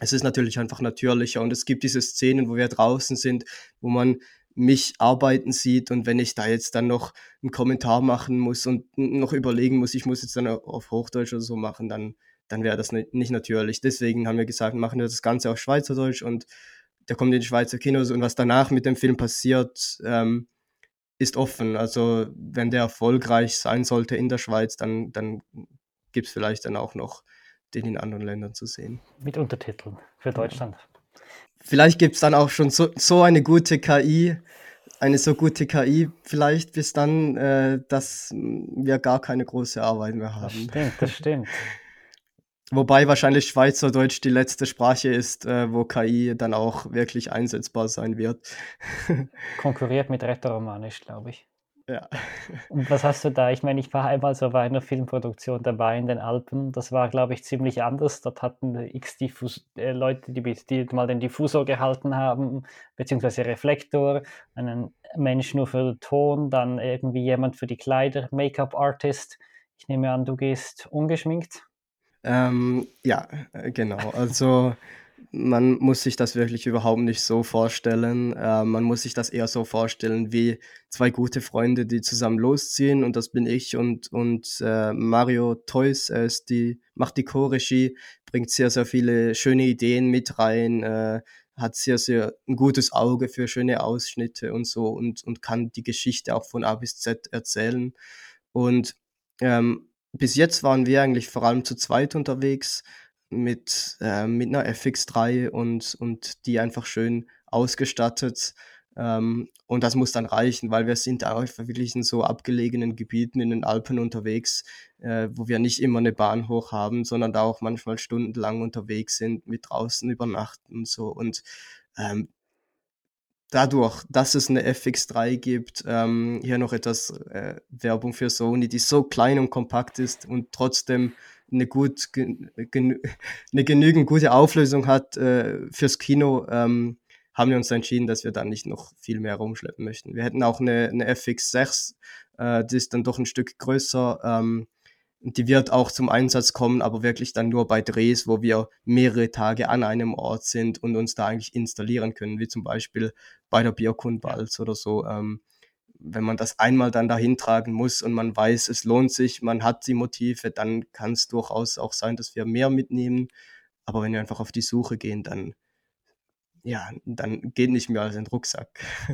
es ist natürlich einfach natürlicher und es gibt diese Szenen, wo wir draußen sind, wo man mich arbeiten sieht und wenn ich da jetzt dann noch einen Kommentar machen muss und noch überlegen muss, ich muss jetzt dann auf Hochdeutsch oder so machen, dann, dann wäre das nicht natürlich. Deswegen haben wir gesagt, machen wir das Ganze auf Schweizerdeutsch und der kommt in die Schweizer Kinos und was danach mit dem Film passiert, ähm, ist offen. Also wenn der erfolgreich sein sollte in der Schweiz, dann, dann gibt es vielleicht dann auch noch den in anderen Ländern zu sehen. Mit Untertiteln für Deutschland. Ja. Vielleicht gibt es dann auch schon so, so eine gute KI, eine so gute KI vielleicht bis dann, äh, dass wir gar keine große Arbeit mehr haben. Das stimmt, das stimmt. Wobei wahrscheinlich Schweizerdeutsch die letzte Sprache ist, äh, wo KI dann auch wirklich einsetzbar sein wird. Konkurriert mit Rätoromanisch, glaube ich. Ja. Und was hast du da? Ich meine, ich war einmal so bei einer Filmproduktion dabei in den Alpen. Das war, glaube ich, ziemlich anders. Dort hatten x Diffus äh, Leute, die, die mal den Diffusor gehalten haben, beziehungsweise Reflektor, einen Mensch nur für den Ton, dann irgendwie jemand für die Kleider, Make-up-Artist. Ich nehme an, du gehst ungeschminkt. Ähm, ja, äh, genau. Also Man muss sich das wirklich überhaupt nicht so vorstellen. Äh, man muss sich das eher so vorstellen wie zwei gute Freunde, die zusammen losziehen und das bin ich und und, äh, Mario Theus, er ist die macht die Co-Regie, bringt sehr, sehr viele schöne Ideen mit rein, äh, hat sehr, sehr 'n gutes Auge für schöne Ausschnitte und so und und kann die Geschichte auch von A bis Z erzählen. Und, ähm, bis jetzt waren wir eigentlich vor allem zu zweit unterwegs mit, äh mit 'ner FX3 und und die einfach schön ausgestattet. Ähm, und das muss dann reichen, weil wir sind einfach wirklich in so abgelegenen Gebieten in den Alpen unterwegs, äh, wo wir nicht immer 'ne Bahn hoch haben, sondern da auch manchmal stundenlang unterwegs sind, mit draußen übernachten und so. Und, ähm dadurch, dass es 'ne FX3 gibt, ähm hier noch etwas, äh, Werbung für Sony, die so klein und kompakt ist und trotzdem 'ne gut gen genü 'ne genügend gute Auflösung hat, äh, fürs Kino, ähm, haben wir uns entschieden, dass wir da nicht noch viel mehr rumschleppen möchten. Wir hätten auch 'ne 'ne FX6, äh, die ist dann doch 'n Stück größer, ähm, die wird auch zum Einsatz kommen, aber wirklich dann nur bei Drehs, wo wir mehrere Tage an einem Ort sind und uns da eigentlich installieren können, wie zum Beispiel bei der Ja. Bierkunde-Balz oder so. Ähm, wenn man das einmal dann dahin tragen muss und man weiß, es lohnt sich, man hat die Motive, dann kann's durchaus auch sein, dass wir mehr mitnehmen. Aber wenn wir einfach auf die Suche gehen, dann ja, dann geht nicht mehr als in 'n Rucksack.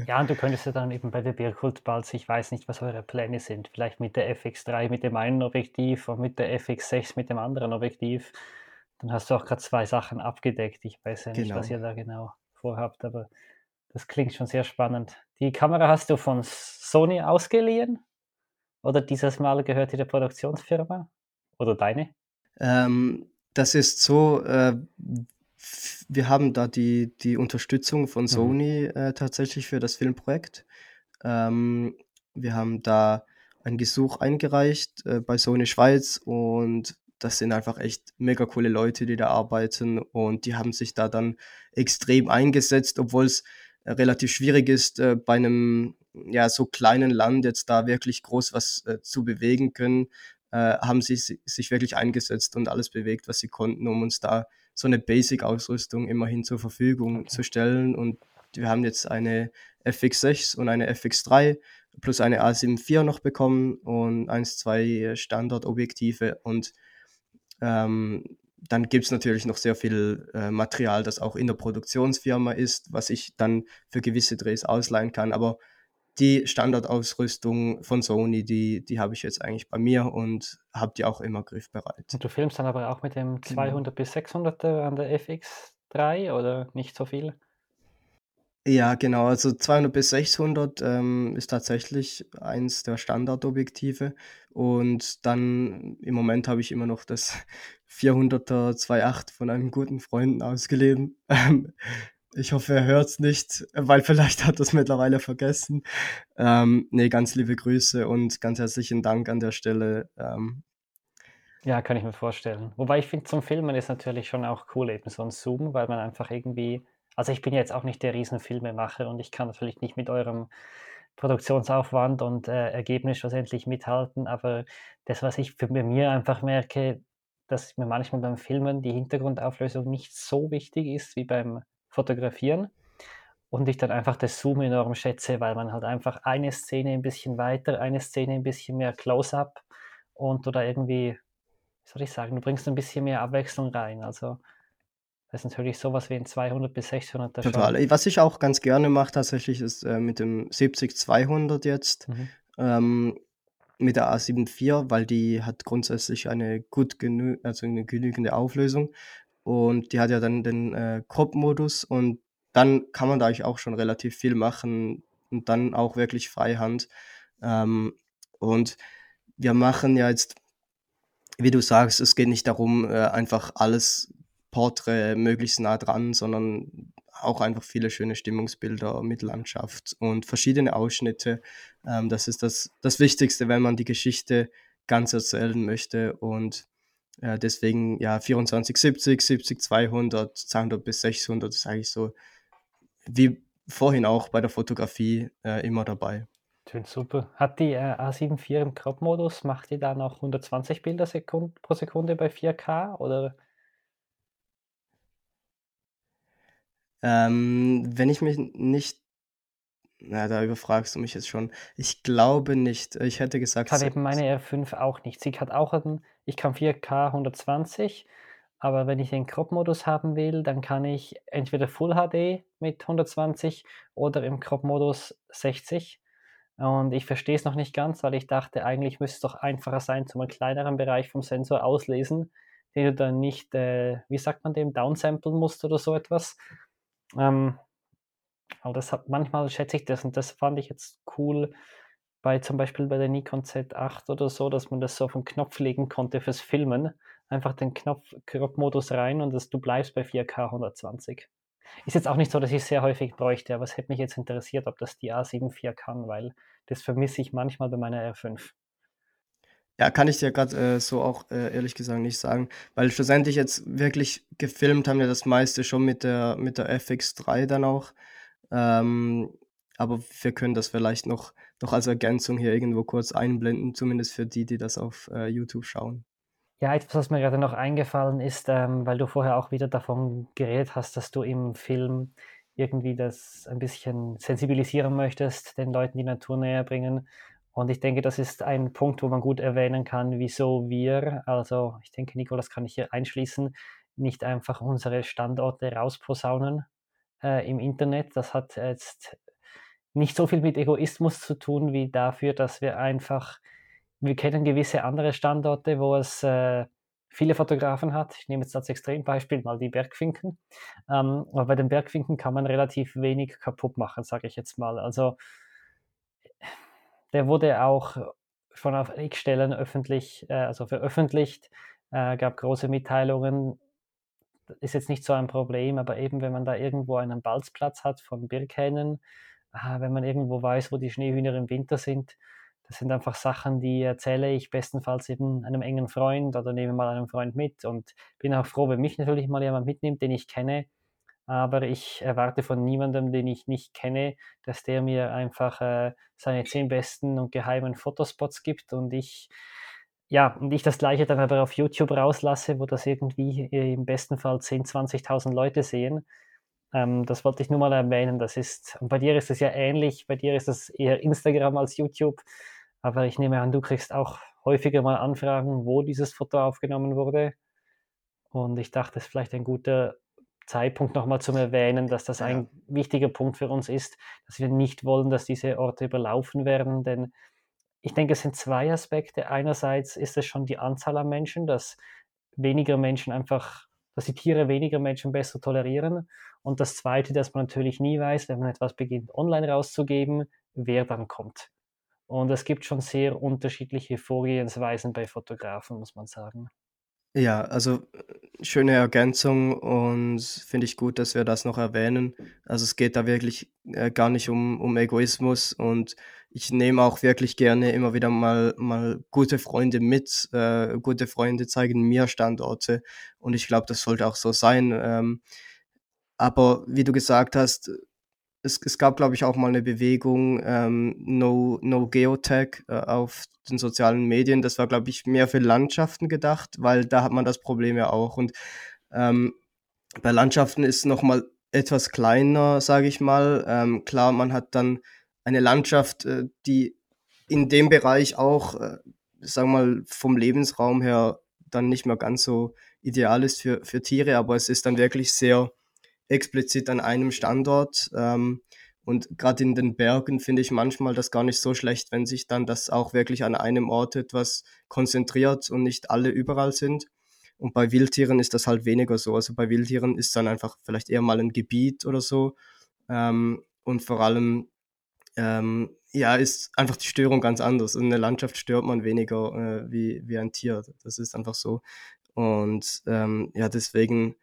Ja, und du könntest ja dann eben bei der Bierkultbalz ich weiß nicht, was eure Pläne sind, vielleicht mit der FX3 mit dem einen Objektiv und mit der FX6 mit dem anderen Objektiv. Dann hast du auch grad 2 Sachen abgedeckt. Ich weiß ja nicht, was Genau. ihr da genau vorhabt, aber das klingt schon sehr spannend. Die Kamera hast du von Sony ausgeliehen oder dieses Mal gehört die der Produktionsfirma oder deine? Ähm, das ist so, äh, wir haben da die die Unterstützung von Mhm. Sony, äh, tatsächlich für das Filmprojekt. Ähm, wir haben da ein Gesuch eingereicht, äh, bei Sony Schweiz und das sind einfach echt mega coole Leute, die da arbeiten und die haben sich da dann extrem eingesetzt, obwohl's, äh, relativ schwierig ist, äh, bei 'nem, ja, so kleinen Land jetzt da wirklich groß was, äh, zu bewegen können, äh, haben sie si sich wirklich eingesetzt und alles bewegt, was sie konnten, um uns da so 'ne Basic-Ausrüstung immerhin zur Verfügung Okay. zu stellen. Und wir haben jetzt eine FX6 und eine FX3 plus eine A7 IV noch bekommen und 1, 2 Standardobjektive und, ähm, dann gibt's natürlich noch sehr viel, äh, Material, das auch in der Produktionsfirma ist, was ich dann für gewisse Drehs ausleihen kann. Aber die Standardausrüstung von Sony, die die habe ich jetzt eigentlich bei mir und habe die auch immer griffbereit. Und du filmst dann aber auch mit dem Genau. 200 bis 600er an der FX3 oder nicht so viel? Ja, genau, also 200 bis 600, ähm, ist tatsächlich eins der Standardobjektive und dann im Moment habe ich immer noch das 400er 2.8 von einem guten Freund ausgeliehen. Ich hoffe, er hört's nicht, weil vielleicht hat er's mittlerweile vergessen. Ähm, ne, ganz liebe Grüße und ganz herzlichen Dank an der Stelle, ähm Ja, kann ich mir vorstellen. Wobei ich finde, zum Filmen ist natürlich schon auch cool eben so 'n Zoom, weil man einfach irgendwie also, ich bin jetzt auch nicht der Riesen-Filmemacher und ich kann natürlich nicht mit eurem Produktionsaufwand und, äh, Ergebnis schlussendlich mithalten, aber das, was ich für mir einfach merke, dass mir manchmal beim Filmen die Hintergrundauflösung nicht so wichtig ist wie beim Fotografieren und ich dann einfach das Zoom enorm schätze, weil man halt einfach eine Szene 'n bisschen weiter, eine Szene 'n bisschen mehr Close-up und da irgendwie wie soll ich sagen, du bringst 'n bisschen mehr Abwechslung rein. Also, das ist natürlich so was wie 'n 200 bis 600er Total. schon Ey, was ich auch ganz gerne mache tatsächlich ist, äh, mit dem 70-200 jetzt, Mhm. ähm, mit der A7 IV, weil die hat grundsätzlich eine gut genü also, 'ne genügende Auflösung und die hat ja dann den, äh, Crop-Modus und dann kann man da eigentlich auch schon relativ viel machen und dann auch wirklich Freihand. Ähm, und wir machen ja jetzt wie du sagst, es geht nicht darum, äh, einfach alles Porträt möglichst nah dran, sondern auch einfach viele schöne Stimmungsbilder mit Landschaft und verschiedene Ausschnitte. Ähm, das ist das das Wichtigste, wenn man die Geschichte ganz erzählen möchte und, äh, deswegen, ja, 24-70, 70-200, 200 bis 600 ist eigentlich so wie vorhin auch bei der Fotografie, äh, immer dabei. Tönt super. Hat die, äh, A7 IV im Crop-Modus macht die da noch 120 Bilder Sekund pro Sekunde bei 4K oder? Ähm, wenn ich mich nicht na, da überfragst du mich jetzt schon. Ich glaube nicht. Ich hätte gesagt Kann eben 6. meine R5 auch nicht. Sie hat auch 'n ich kann 4K 120, aber wenn ich den Crop-Modus haben will, dann kann ich entweder Full HD mit 120 oder im Crop-Modus 60. Und ich verstehe es noch nicht ganz, weil ich dachte, eigentlich müsste es doch einfacher sein, zum kleineren Bereich vom Sensor auslesen, den du dann nicht, äh, wie sagt man dem, downsamplen musst oder so etwas. Ähm, aber das hat manchmal schätze ich das und das fand ich jetzt cool bei zum Beispiel bei der Nikon Z8 oder so, dass man das so auf 'n Knopf legen konnte fürs Filmen. Einfach den Knopf Crop-Modus rein und das du bleibst bei 4K 120. Ist jetzt auch nicht so, dass ich's sehr häufig bräuchte, aber es hätte mich jetzt interessiert, ob das die A7 IV kann, weil das vermisse ich manchmal bei meiner R5. Ja, kann ich dir grad, äh, so auch, äh, ehrlich gesagt nicht sagen, weil schlussendlich jetzt wirklich gefilmt haben wir das meiste schon mit der mit der FX3 dann auch. Ähm, aber wir können das vielleicht noch noch als Ergänzung hier irgendwo kurz einblenden, zumindest für die, die das auf, äh, YouTube schauen. Ja, etwas, was mir gerade noch eingefallen ist, ähm, weil du vorher auch wieder davon geredet hast, dass du im Film irgendwie das ein bisschen sensibilisieren möchtest, den Leuten die Natur näherbringen. Und ich denke, das ist ein Punkt, wo man gut erwähnen kann, wieso wir also, ich denke, Nico, das kann ich hier einschließen, nicht einfach unsere Standorte rausposaunen, äh, im Internet. Das hat jetzt nicht so viel mit Egoismus zu tun, wie dafür, dass wir einfach wir kennen gewisse andere Standorte, wo es, äh, viele Fotografen hat. Ich nehme jetzt als Extrembeispiel mal die Bergfinken. Ähm, aber bei den Bergfinken kann man relativ wenig kaputt machen, sage ich jetzt mal. Also der wurde auch schon auf X Stellen öffentlich äh, also veröffentlicht, äh, gab große Mitteilungen. Ist jetzt nicht so ein Problem, aber eben, wenn man da irgendwo einen Balzplatz hat von Birkhennen, ah, wenn man irgendwo weiß, wo die Schneehühner im Winter sind, das sind einfach Sachen, die erzähle ich bestenfalls eben einem engen Freund oder nehme mal einen Freund mit und bin auch froh, wenn mich natürlich mal jemand mitnimmt, den ich kenne. Aber ich erwarte von niemandem, den ich nicht kenne, dass der mir einfach, äh, seine 10 besten und geheimen Fotospots gibt und ich ja, und ich das Gleiche dann aber auf YouTube rauslasse, wo das irgendwie im besten Fall 10, 20.000 Leute sehen. Ähm, das wollte ich nur mal erwähnen. Das ist und bei dir ist es ja ähnlich. Bei dir ist es eher Instagram als YouTube. Aber ich nehme an, du kriegst auch häufiger mal Anfragen, wo dieses Foto aufgenommen wurde. Und ich dachte, es ist vielleicht ein guter Zeitpunkt, noch mal zum Erwähnen, dass das Ja. ein wichtiger Punkt für uns ist, dass wir nicht wollen, dass diese Orte überlaufen werden, denn ich denke, es sind 2 Aspekte. Einerseits ist es schon die Anzahl an Menschen, dass weniger Menschen einfach dass die Tiere weniger Menschen besser tolerieren. Und das Zweite, dass man natürlich nie weiß, wenn man etwas beginnt, online rauszugeben, wer dann kommt. Und es gibt schon sehr unterschiedliche Vorgehensweisen bei Fotografen, muss man sagen. Ja, also, schöne Ergänzung und finde ich gut, dass wir das noch erwähnen. Also, es geht da wirklich, äh, gar nicht um um Egoismus und ich nehme auch wirklich gerne immer wieder mal mal gute Freunde mit. Äh, gute Freunde zeigen mir Standorte und ich glaube, das sollte auch so sein. Ähm, aber wie du gesagt hast, es es gab, glaube ich, auch mal 'ne Bewegung, ähm, No No Geotag, äh, auf den sozialen Medien. Das war, glaube ich, mehr für Landschaften gedacht, weil da hat man das Problem ja auch. Und, ähm, bei Landschaften ist noch mal etwas kleiner, sage ich mal. Ähm, klar, man hat dann eine Landschaft, äh, die in dem Bereich auch, äh, sagen wir mal, vom Lebensraum her dann nicht mehr ganz so ideal ist für für Tiere, aber es ist dann wirklich sehr explizit an einem Standort. Ähm, und grad in den Bergen finde ich manchmal das gar nicht so schlecht, wenn sich dann das auch wirklich an einem Ort etwas konzentriert und nicht alle überall sind. Und bei Wildtieren ist das halt weniger so. Also, bei Wildtieren ist dann einfach vielleicht eher mal 'n Gebiet oder so. Ähm, und vor allem, ähm, ja, ist einfach die Störung ganz anders. In der Landschaft stört man weniger, äh, wie wie ein Tier. Das ist einfach so. Und, ähm, ja, deswegen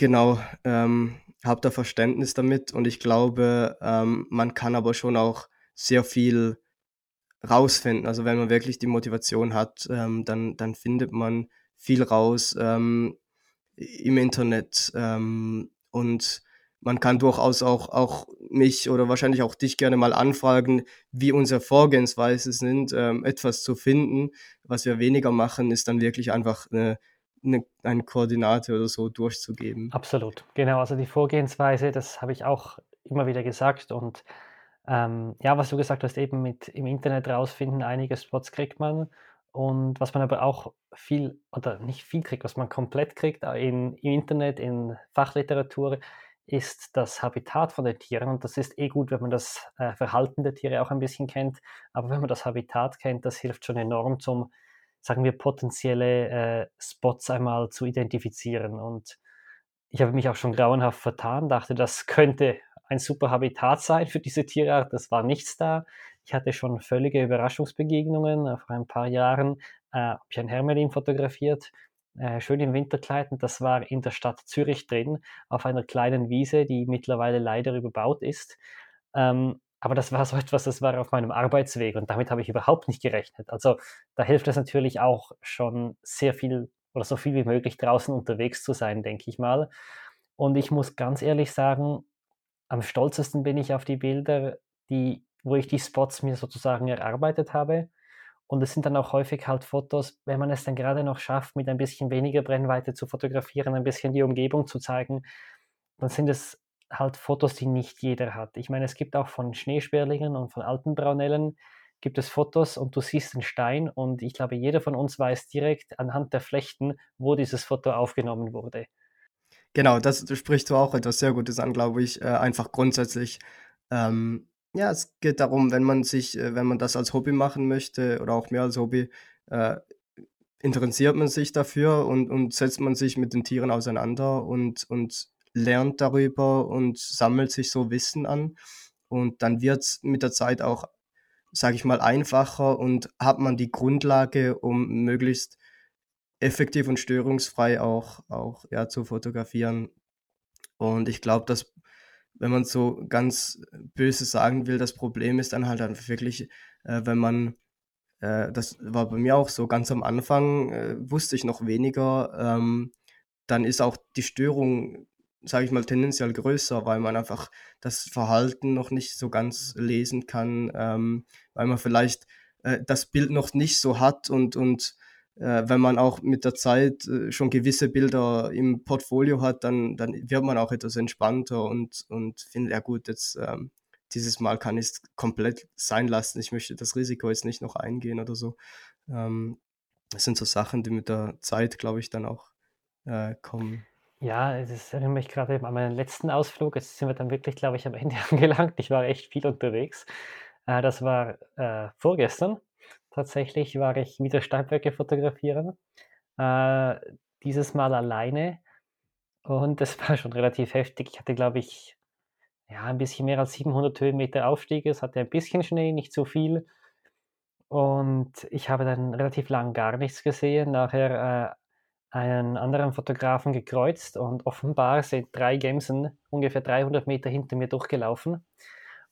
Genau, ähm, habe da Verständnis damit und ich glaube, ähm, man kann aber schon auch sehr viel rausfinden. Also, wenn man wirklich die Motivation hat, ähm, dann dann findet man viel raus, ähm, im Internet. Ähm, und man kann durchaus auch auch mich oder wahrscheinlich auch dich gerne mal anfragen, wie unsere Vorgehensweise sind, ähm, etwas zu finden. Was wir weniger machen, ist dann wirklich einfach 'ne 'ne eine Koordinate oder so durchzugeben. Absolut, genau. Also, die Vorgehensweise, das habe ich auch immer wieder gesagt und, ähm, ja, was du gesagt hast, eben mit im Internet rausfinden, einige Spots kriegt man und was man aber auch viel oder nicht viel kriegt, was man komplett kriegt, äh, in im Internet, in Fachliteratur, ist das Habitat von den Tieren und das ist eh gut, wenn man das, äh, Verhalten der Tiere auch ein bisschen kennt. Aber wenn man das Habitat kennt, das hilft schon enorm zum, sagen wir, potenzielle, äh, Spots einmal zu identifizieren. Und ich habe mich auch schon grauenhaft vertan, dachte, das könnte ein super Habitat sein für diese Tierart. Das war nichts da. Ich hatte schon völlige Überraschungsbegegnungen. Vor ein paar Jahren, äh, habe ich ein Hermelin fotografiert, äh, schön im Winterkleid und das war in der Stadt Zürich drin, auf einer kleinen Wiese, die mittlerweile leider überbaut ist. Ähm, aber das war so etwas, das war auf meinem Arbeitsweg und damit habe ich überhaupt nicht gerechnet. Also, da hilft es natürlich auch schon sehr viel oder so viel wie möglich draußen unterwegs zu sein, denke ich mal. Und ich muss ganz ehrlich sagen, am stolzesten bin ich auf die Bilder, die wo ich die Spots mir sozusagen erarbeitet habe. Und es sind dann auch häufig halt Fotos, wenn man es dann gerade noch schafft, mit ein bisschen weniger Brennweite zu fotografieren, ein bisschen die Umgebung zu zeigen, dann sind es halt Fotos, die nicht jeder hat. Ich meine, es gibt auch von Schneesperlingen und von alten Braunellen gibt es Fotos und du siehst einen Stein und ich glaube, jeder von uns weiß direkt anhand der Flechten, wo dieses Foto aufgenommen wurde. Genau, das da sprichst du auch etwas sehr Gutes an, glaube ich, äh, einfach grundsätzlich. Ähm, ja, es geht darum, wenn man sich äh, wenn man das als Hobby machen möchte oder auch mehr als Hobby, äh, interessiert man sich dafür und und setzt man sich mit den Tieren auseinander und und lernt darüber und sammelt sich so Wissen an. Und dann wird's mit der Zeit auch, sage ich mal, einfacher und hat man die Grundlage, um möglichst effektiv und störungsfrei auch auch, ja, zu fotografieren. Und ich glaube, dass, wenn man so ganz böse sagen will, das Problem ist dann halt einfach wirklich, äh, wenn man äh, das war bei mir auch so ganz am Anfang, äh, wusste ich noch weniger, ähm, dann ist auch die Störung, sage ich mal, tendenziell größer, weil man einfach das Verhalten noch nicht so ganz lesen kann, ähm, weil man vielleicht, äh, das Bild noch nicht so hat und und äh, wenn man auch mit der Zeit äh, schon gewisse Bilder im Portfolio hat, dann, dann wird man auch etwas entspannter und, und findet, ja gut, jetzt ähm, dieses Mal kann ich es komplett sein lassen. Ich möchte das Risiko jetzt nicht noch eingehen oder so. Ähm, das sind so Sachen, die mit der Zeit, glaube ich, dann auch äh, kommen. Ja, das erinnert mich gerade an meinen letzten Ausflug. Jetzt sind wir dann wirklich, glaube ich, am Ende angelangt. Ich war echt viel unterwegs. Äh, das war äh, vorgestern. Tatsächlich war ich wieder Steinböcke fotografieren, äh, dieses Mal alleine und das war schon relativ heftig. Ich hatte, glaube ich, ja, ein bisschen mehr als 700 Höhenmeter Aufstieg. Es hatte ein bisschen Schnee, nicht so viel. Und ich habe dann relativ lang gar nichts gesehen. Nachher äh, einen anderen Fotografen gekreuzt und offenbar sind drei Gemsen ungefähr 300 Meter hinter mir durchgelaufen.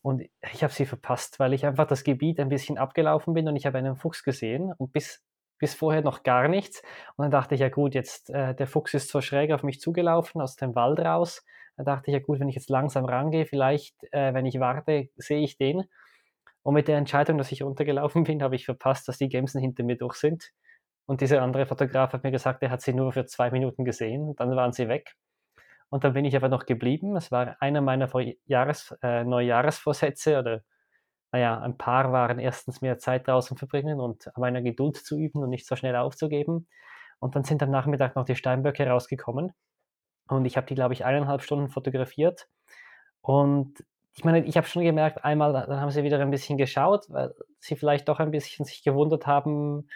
Und ich habe sie verpasst, weil ich einfach das Gebiet ein bisschen abgelaufen bin und ich habe einen Fuchs gesehen und bis, bis vorher noch gar nichts. Und dann dachte ich, ja gut, jetzt äh, der Fuchs ist zwar schräg auf mich zugelaufen, aus dem Wald raus. Da dachte ich, ja gut, wenn ich jetzt langsam rangehe, vielleicht, äh, wenn ich warte, sehe ich den. Und mit der Entscheidung, dass ich runtergelaufen bin, habe ich verpasst, dass die Gemsen hinter mir durch sind. Und dieser andere Fotograf hat mir gesagt, er hat sie nur für zwei Minuten gesehen. Dann waren sie weg. Und dann bin ich aber noch geblieben. Es war einer meiner Jahres, äh, Neujahresvorsätze oder naja, ein paar waren erstens mehr Zeit draußen verbringen und meiner Geduld zu üben und nicht so schnell aufzugeben. Und dann sind am Nachmittag noch die Steinböcke rausgekommen. Und ich habe die, glaube ich, eineinhalb Stunden fotografiert. Und ich meine, ich habe schon gemerkt, einmal, dann haben sie wieder ein bisschen geschaut, weil sie vielleicht doch ein bisschen sich gewundert haben,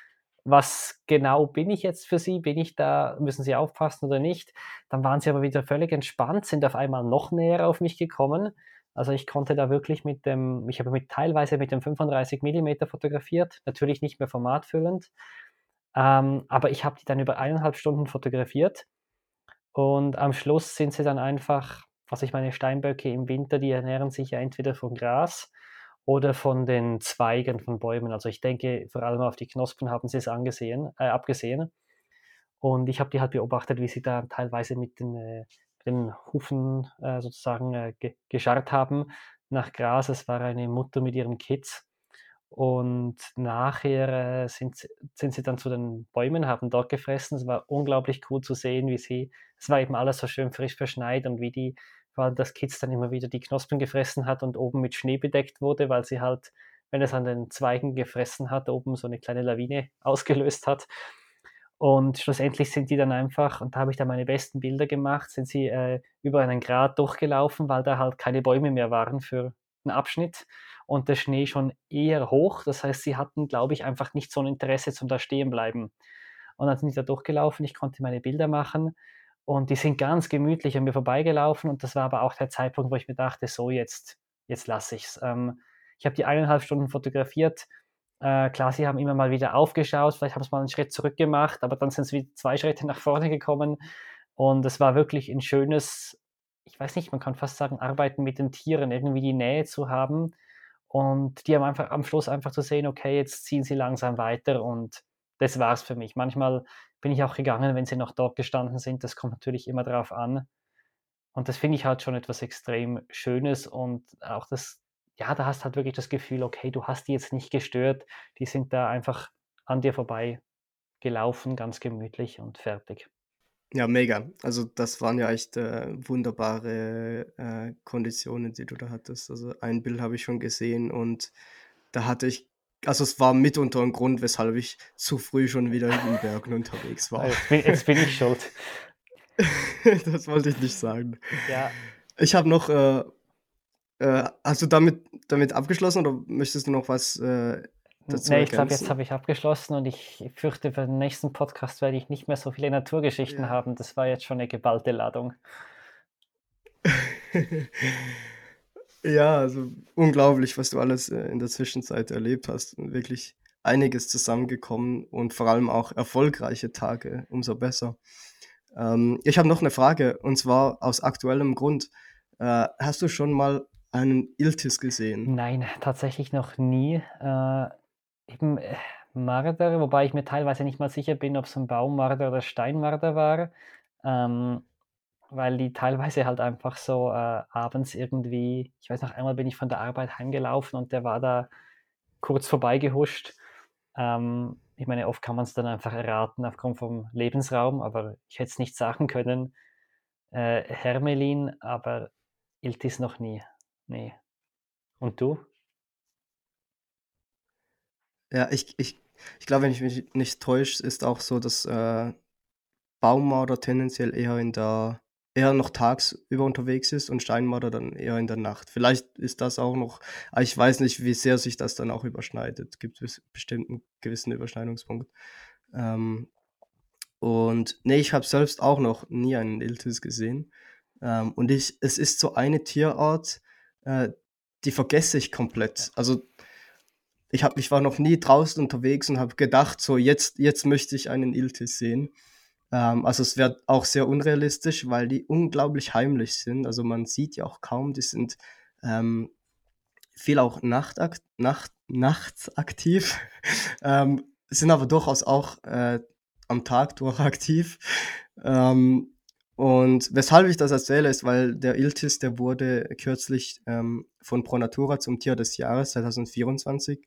was genau bin ich jetzt für sie? Bin ich da, müssen sie aufpassen oder nicht? Dann waren sie aber wieder völlig entspannt, sind auf einmal noch näher auf mich gekommen. Also ich konnte da wirklich mit dem, ich habe mit teilweise mit dem 35 mm fotografiert, natürlich nicht mehr formatfüllend, ähm, aber ich habe die dann über eineinhalb Stunden fotografiert und am Schluss sind sie dann einfach, was ich meine Steinböcke im Winter, die ernähren sich ja entweder von Gras oder von den Zweigen von Bäumen. Also ich denke, vor allem auf die Knospen haben sie es angesehen, äh, abgesehen. Und ich habe die halt beobachtet, wie sie da teilweise mit den, äh, den Hufen äh, sozusagen äh, ge gescharrt haben nach Gras. Es war eine Mutter mit ihren Kids. Und nachher, äh, sind sind sie dann zu den Bäumen, haben dort gefressen. Es war unglaublich cool zu sehen, wie sie es war eben alles so schön frisch verschneit und wie die allem das Kitz dann immer wieder die Knospen gefressen hat und oben mit Schnee bedeckt wurde, weil sie halt, wenn es an den Zweigen gefressen hat, oben so 'ne kleine Lawine ausgelöst hat. Und schlussendlich sind die dann einfach und da habe ich dann meine besten Bilder gemacht, sind sie, äh, über einen Grat durchgelaufen, weil da halt keine Bäume mehr waren für 'n Abschnitt und der Schnee schon eher hoch. Das heißt, sie hatten, glaube ich, einfach nicht so 'n Interesse zum da Stehenbleiben. Und dann sind die da durchgelaufen, ich konnte meine Bilder machen und die sind ganz gemütlich an mir vorbeigelaufen und das war aber auch der Zeitpunkt, wo ich mir dachte: „So, jetzt jetzt lasse ich's.“ Ähm, ich habe die 1,5 Stunden fotografiert. Äh, klar, sie haben immer mal wieder aufgeschaut, vielleicht haben sie mal 'n Schritt zurück gemacht, aber dann sind sie wieder 2 Schritte nach vorne gekommen und es war wirklich 'n schönes ich weiß nicht, man kann fast sagen, Arbeiten mit den Tieren, irgendwie die Nähe zu haben und die haben einfach am Schluss einfach zu sehen: „Okay, jetzt ziehen sie langsam weiter“ und das war's für mich. Manchmal bin ich auch gegangen, wenn sie noch dort gestanden sind. Das kommt natürlich immer drauf an. Und das finde ich halt schon etwas extrem Schönes und auch das ja, da hast halt wirklich das Gefühl, okay, du hast die jetzt nicht gestört. Die sind da einfach an dir vorbeigelaufen, ganz gemütlich und fertig. Ja, mega. Also, das waren ja echt, äh, wunderbare, äh, Konditionen, die du da hattest. Also, ein Bild habe ich schon gesehen und da hatte ich also, es war mitunter 'n Grund, weshalb ich zu früh schon wieder in den Bergen unterwegs war. jetzt bin jetzt bin ich schuld. Das wollte ich nicht sagen. Ja. Ich habe noch, äh äh, hast du damit damit abgeschlossen oder möchtest du noch was, äh, dazu ne, ich glaube, jetzt habe ich abgeschlossen und ich fürchte, für den nächsten Podcast werde ich nicht mehr so viele Naturgeschichten Ja. haben. Das war jetzt schon 'ne geballte Ladung. Ja, also, unglaublich, was du alles, äh, in der Zwischenzeit erlebt hast. Wirklich einiges zusammengekommen und vor allem auch erfolgreiche Tage, umso besser. Ähm, ich habe noch 'ne Frage und zwar aus aktuellem Grund. Äh, hast du schon mal einen Iltis gesehen? Nein, tatsächlich noch nie. Äh, eben, äh, Marder, wobei ich mir teilweise nicht mal sicher bin, ob's 'n Baummarder oder Steinmarder war, ähm, weil die teilweise halt einfach so, äh, abends irgendwie ich weiß noch, einmal bin ich von der Arbeit heimgelaufen und der war da kurz vorbeigehuscht. Ähm, ich meine, oft kann man's dann einfach erraten aufgrund vom Lebensraum, aber ich hätte es nicht sagen können. Äh, Hermelin, aber Iltis noch nie. Ne. Und du? Ja, ich ich ich glaube, wenn ich mich nicht täusche, ist auch so, dass, äh, Baummarder tendenziell eher in der eher noch tagsüber unterwegs ist und Steinmarder dann eher in der Nacht. Vielleicht ist das auch noch aber ich weiß nicht, wie sehr sich das dann auch überschneidet. Gibt es bestimmt 'n gewissen Überschneidungspunkt. Ähm, und ne, ich habe selbst auch noch nie einen Iltis gesehen. Ähm, und ich es ist so eine Tierart, äh, die vergesse ich komplett. Also, ich habe ich war noch nie draußen unterwegs und habe gedacht, so: „Jetzt jetzt möchte ich einen Iltis sehen.“ Ähm, also, es wäre auch sehr unrealistisch, weil die unglaublich heimlich sind. Also, man sieht die auch kaum. Die sind, ähm, viel auch nachtakt nacht nachts aktiv, ähm, sind aber durchaus auch, äh, am Tag durch aktiv. Ähm, und weshalb ich das erzähle, ist, weil der Iltis, der wurde kürzlich, ähm, von Pro Natura zum Tier des Jahres 2024,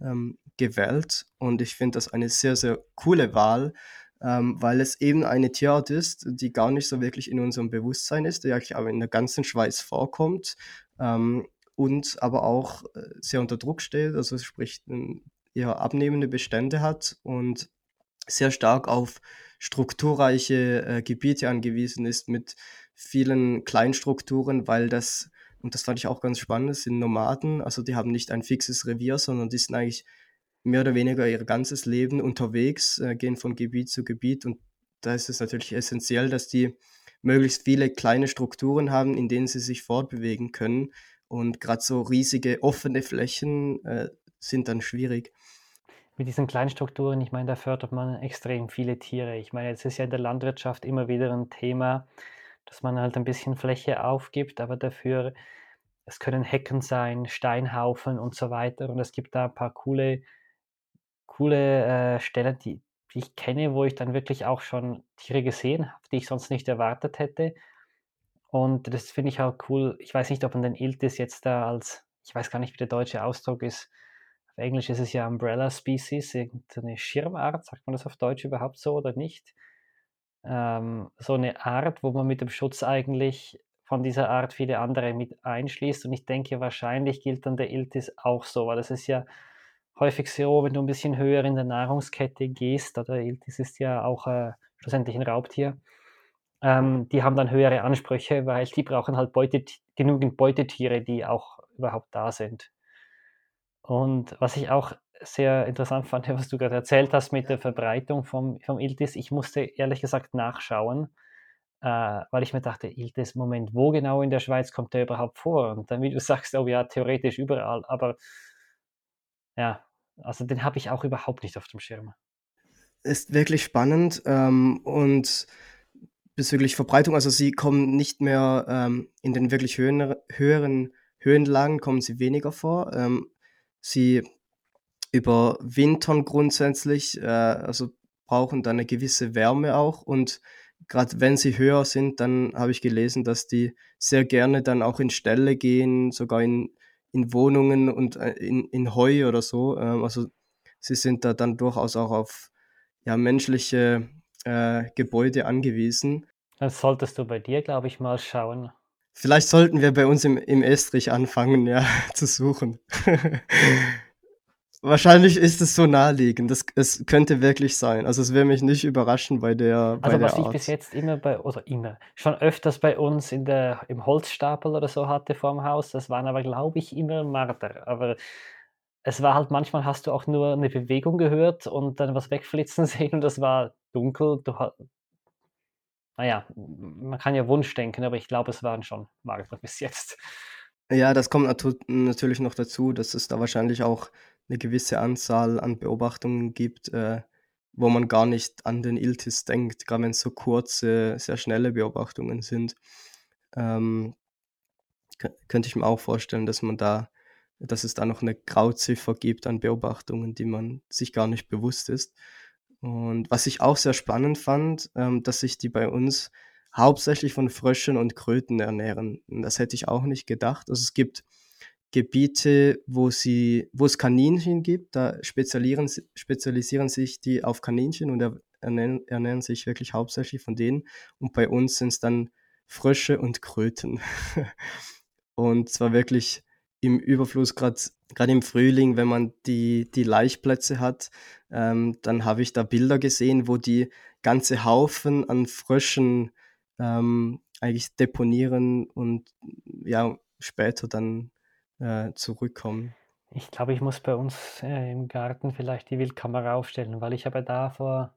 ähm, gewählt und ich finde das eine sehr, sehr coole Wahl, ähm, weil es eben eine Tierart ist, die gar nicht so wirklich in unserem Bewusstsein ist, die eigentlich aber in der ganzen Schweiz vorkommt, ähm, und aber auch, äh, sehr unter Druck steht, also, sprich, eher abnehmende Bestände hat und sehr stark auf strukturreiche, äh, Gebiete angewiesen ist mit vielen Kleinstrukturen, weil das und das fand ich auch ganz spannend, sind Nomaden, also, die haben nicht ein fixes Revier, sondern die sind eigentlich mehr oder weniger ihr ganzes Leben unterwegs, äh, gehen von Gebiet zu Gebiet und da ist es natürlich essenziell, dass die möglichst viele kleine Strukturen haben, in denen sie sich fortbewegen können und grad so riesige offene Flächen, äh, sind dann schwierig. Mit diesen kleinen Strukturen, ich meine, da fördert man extrem viele Tiere. Ich meine, es ist ja in der Landwirtschaft immer wieder 'n Thema, dass man halt ein bisschen Fläche aufgibt, aber dafür es können Hecken sein, Steinhaufen und so weiter und es gibt da paar coole coole, äh, Stellen, die die ich kenne, wo ich dann wirklich auch schon Tiere gesehen habe, die ich sonst nicht erwartet hätte. Und das finde ich auch cool. Ich weiß nicht, ob man den Iltis jetzt da als ich weiß gar nicht, wie der deutsche Ausdruck ist, auf Englisch ist es ja Umbrella Species, irgendeine Schirmart, sagt man das auf Deutsch überhaupt so oder nicht? Ähm, so eine Art, wo man mit dem Schutz eigentlich von dieser Art viele andere mit einschließt. Und ich denke, wahrscheinlich gilt dann der Iltis auch so, weil es ist ja häufig so, wenn du ein bisschen höher in der Nahrungskette gehst, oder Iltis ist ja auch äh, schlussendlich ein Raubtier, ähm, die haben dann höhere Ansprüche, weil die brauchen halt Beutet genügend Beutetiere, die auch überhaupt da sind. Und was ich auch sehr interessant fand, was du gerade erzählt hast mit der Verbreitung vom, vom Iltis, ich musste ehrlich gesagt nachschauen, äh, weil ich mir dachte, Iltis, Moment, wo genau in der Schweiz kommt der überhaupt vor? Und dann, wie du sagst, oh ja, theoretisch überall, aber ja, also den habe ich auch überhaupt nicht auf dem Schirm. Ist wirklich spannend ähm, und bezüglich Verbreitung, also sie kommen nicht mehr ähm, in den wirklich höhen, höheren Höhenlagen, kommen sie weniger vor. Ähm, sie überwintern grundsätzlich, äh, also brauchen dann eine gewisse Wärme auch und gerade wenn sie höher sind, dann habe ich gelesen, dass die sehr gerne dann auch in Ställe gehen, sogar in, in Wohnungen und äh, in, in Heu oder so. Ähm, also sie sind da dann durchaus auch auf ja, menschliche äh, Gebäude angewiesen. Das solltest du bei dir, glaube ich, mal schauen. Vielleicht sollten wir bei uns im, im Estrich anfangen, ja, zu suchen. Wahrscheinlich ist es so naheliegend. Das, es könnte wirklich sein. Also es würde mich nicht überraschen bei der. Bei also der was ich bis jetzt immer bei, oder immer, schon öfters bei uns in der, im Holzstapel oder so hatte vorm Haus, das waren aber, glaube ich, immer Marder. Aber es war halt, manchmal hast du auch nur eine Bewegung gehört und dann was wegflitzen sehen und das war dunkel. Du, naja, man kann ja Wunsch denken, aber ich glaube, es waren schon Marder bis jetzt. Ja, das kommt natürlich noch dazu, dass es da wahrscheinlich auch eine gewisse Anzahl an Beobachtungen gibt, äh, wo man gar nicht an den Iltis denkt, gerade wenn es so kurze, sehr schnelle Beobachtungen sind. Ähm, könnte ich mir auch vorstellen, dass man da, dass es da noch eine Grauziffer gibt an Beobachtungen, die man sich gar nicht bewusst ist. Und was ich auch sehr spannend fand, ähm, dass sich die bei uns hauptsächlich von Fröschen und Kröten ernähren. Das hätte ich auch nicht gedacht. Also es gibt Gebiete, wo, sie, wo es Kaninchen gibt, da spezialisieren, spezialisieren sich die auf Kaninchen und ernähren, ernähren sich wirklich hauptsächlich von denen. Und bei uns sind es dann Frösche und Kröten. und zwar wirklich im Überfluss, gerade im Frühling, wenn man die, die Laichplätze hat, ähm, dann habe ich da Bilder gesehen, wo die ganze Haufen an Fröschen ähm, eigentlich deponieren und ja, später dann äh, zurückkommen. Ich glaube, ich muss bei uns äh, im Garten vielleicht die Wildkamera aufstellen, weil ich habe da vor,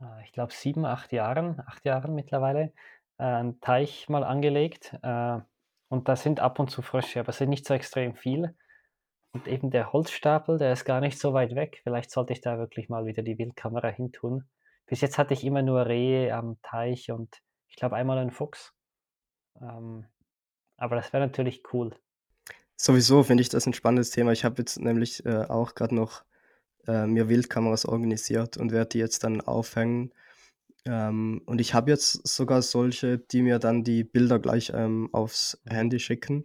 äh, ich glaube, sieben, acht Jahren, acht Jahren mittlerweile, äh, einen Teich mal angelegt. Äh, und da sind ab und zu Frösche, aber es sind nicht so extrem viel. Und eben der Holzstapel, der ist gar nicht so weit weg. Vielleicht sollte ich da wirklich mal wieder die Wildkamera hintun. Bis jetzt hatte ich immer nur Rehe am Teich und ich glaube einmal einen Fuchs. Ähm, aber das wäre natürlich cool. Sowieso finde ich das ein spannendes Thema. Ich habe jetzt nämlich äh, auch gerade noch äh, mir Wildkameras organisiert und werde die jetzt dann aufhängen. Ähm, und ich habe jetzt sogar solche, die mir dann die Bilder gleich ähm, aufs Handy schicken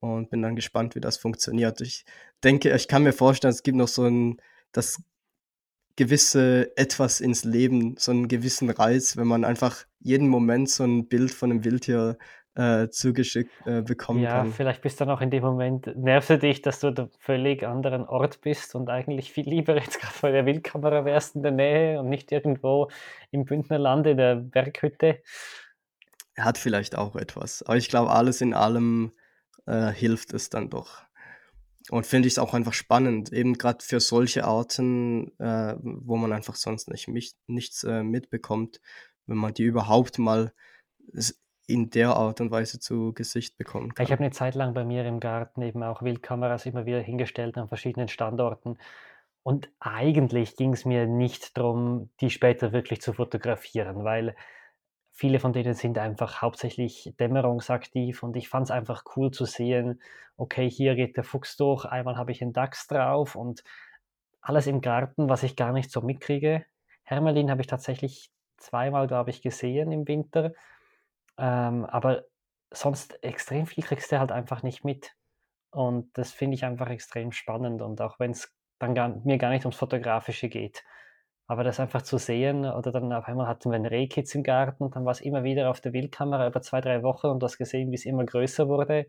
und bin dann gespannt, wie das funktioniert. Ich denke, ich kann mir vorstellen, es gibt noch so ein, das gewisse etwas ins Leben, so einen gewissen Reiz, wenn man einfach jeden Moment so ein Bild von einem Wildtier äh, zugeschickt äh, bekommen ja, kann. vielleicht bist du dann auch in dem Moment, nervst du dich, dass du an einem völlig anderen Ort bist und eigentlich viel lieber jetzt gerade vor der Wildkamera wärst in der Nähe und nicht irgendwo im Bündnerland in der Berghütte. Hat vielleicht auch etwas. Aber ich glaube, alles in allem äh, hilft es dann doch. Und finde ich es auch einfach spannend, eben gerade für solche Arten, äh, wo man einfach sonst nicht, mich, nichts äh, mitbekommt, wenn man die überhaupt mal in der Art und Weise zu Gesicht bekommen kann. Ich habe eine Zeit lang bei mir im Garten eben auch Wildkameras immer wieder hingestellt an verschiedenen Standorten. Und eigentlich ging es mir nicht darum, die später wirklich zu fotografieren, weil viele von denen sind einfach hauptsächlich dämmerungsaktiv und ich fand es einfach cool zu sehen, okay, hier geht der Fuchs durch, einmal habe ich einen Dachs drauf und alles im Garten, was ich gar nicht so mitkriege. Hermelin habe ich tatsächlich zweimal, glaube ich, gesehen im Winter ähm, aber sonst extrem viel kriegst du halt einfach nicht mit. Und das finde ich einfach extrem spannend. Und auch wenn es dann gar, mir gar nicht ums Fotografische geht. Aber das einfach zu sehen, oder dann auf einmal hatten wir einen Rehkitz im Garten und dann war es immer wieder auf der Wildkamera über zwei, drei Wochen und das gesehen, wie es immer größer wurde.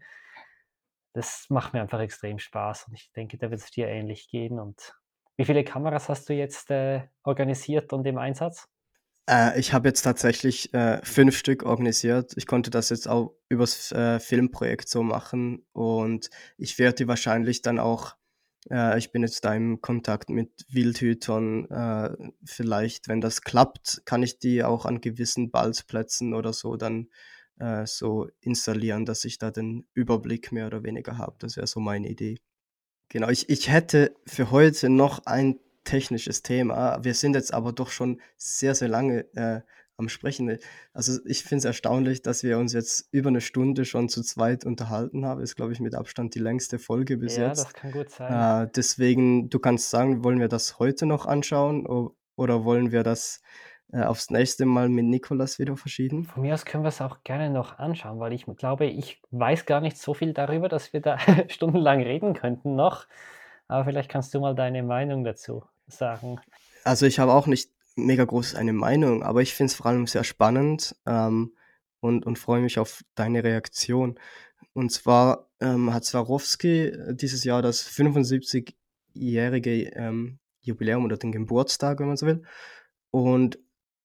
Das macht mir einfach extrem Spaß und ich denke, da wird es dir ähnlich gehen. Und wie viele Kameras hast du jetzt äh, organisiert und im Einsatz? Äh, ich habe jetzt tatsächlich äh, fünf Stück organisiert. Ich konnte das jetzt auch übers äh, Filmprojekt so machen und ich werde die wahrscheinlich dann auch äh, ich bin jetzt da im Kontakt mit Wildhütern. Äh, vielleicht, wenn das klappt, kann ich die auch an gewissen Balzplätzen oder so dann äh, so installieren, dass ich da den Überblick mehr oder weniger habe. Das wäre so meine Idee. Genau, ich, ich hätte für heute noch ein technisches Thema. Wir sind jetzt aber doch schon sehr, sehr lange äh, am Sprechen. Also ich finde es erstaunlich, dass wir uns jetzt über eine Stunde schon zu zweit unterhalten haben. Ist, glaube ich, mit Abstand die längste Folge bis ja, jetzt. Ja, das kann gut sein. Äh, deswegen, du kannst sagen, wollen wir das heute noch anschauen oder wollen wir das äh, aufs nächste Mal mit Nikolas wieder verschieben? Von mir aus können wir es auch gerne noch anschauen, weil ich glaube, ich weiß gar nicht so viel darüber, dass wir da stundenlang reden könnten noch. Aber vielleicht kannst du mal deine Meinung dazu sagen. Also ich habe auch nicht mega groß eine Meinung, aber ich finde es vor allem sehr spannend ähm, und, und freue mich auf deine Reaktion. Und zwar ähm, hat Swarovski äh, dieses Jahr das 75-jährige ähm, Jubiläum oder den Geburtstag, wenn man so will. Und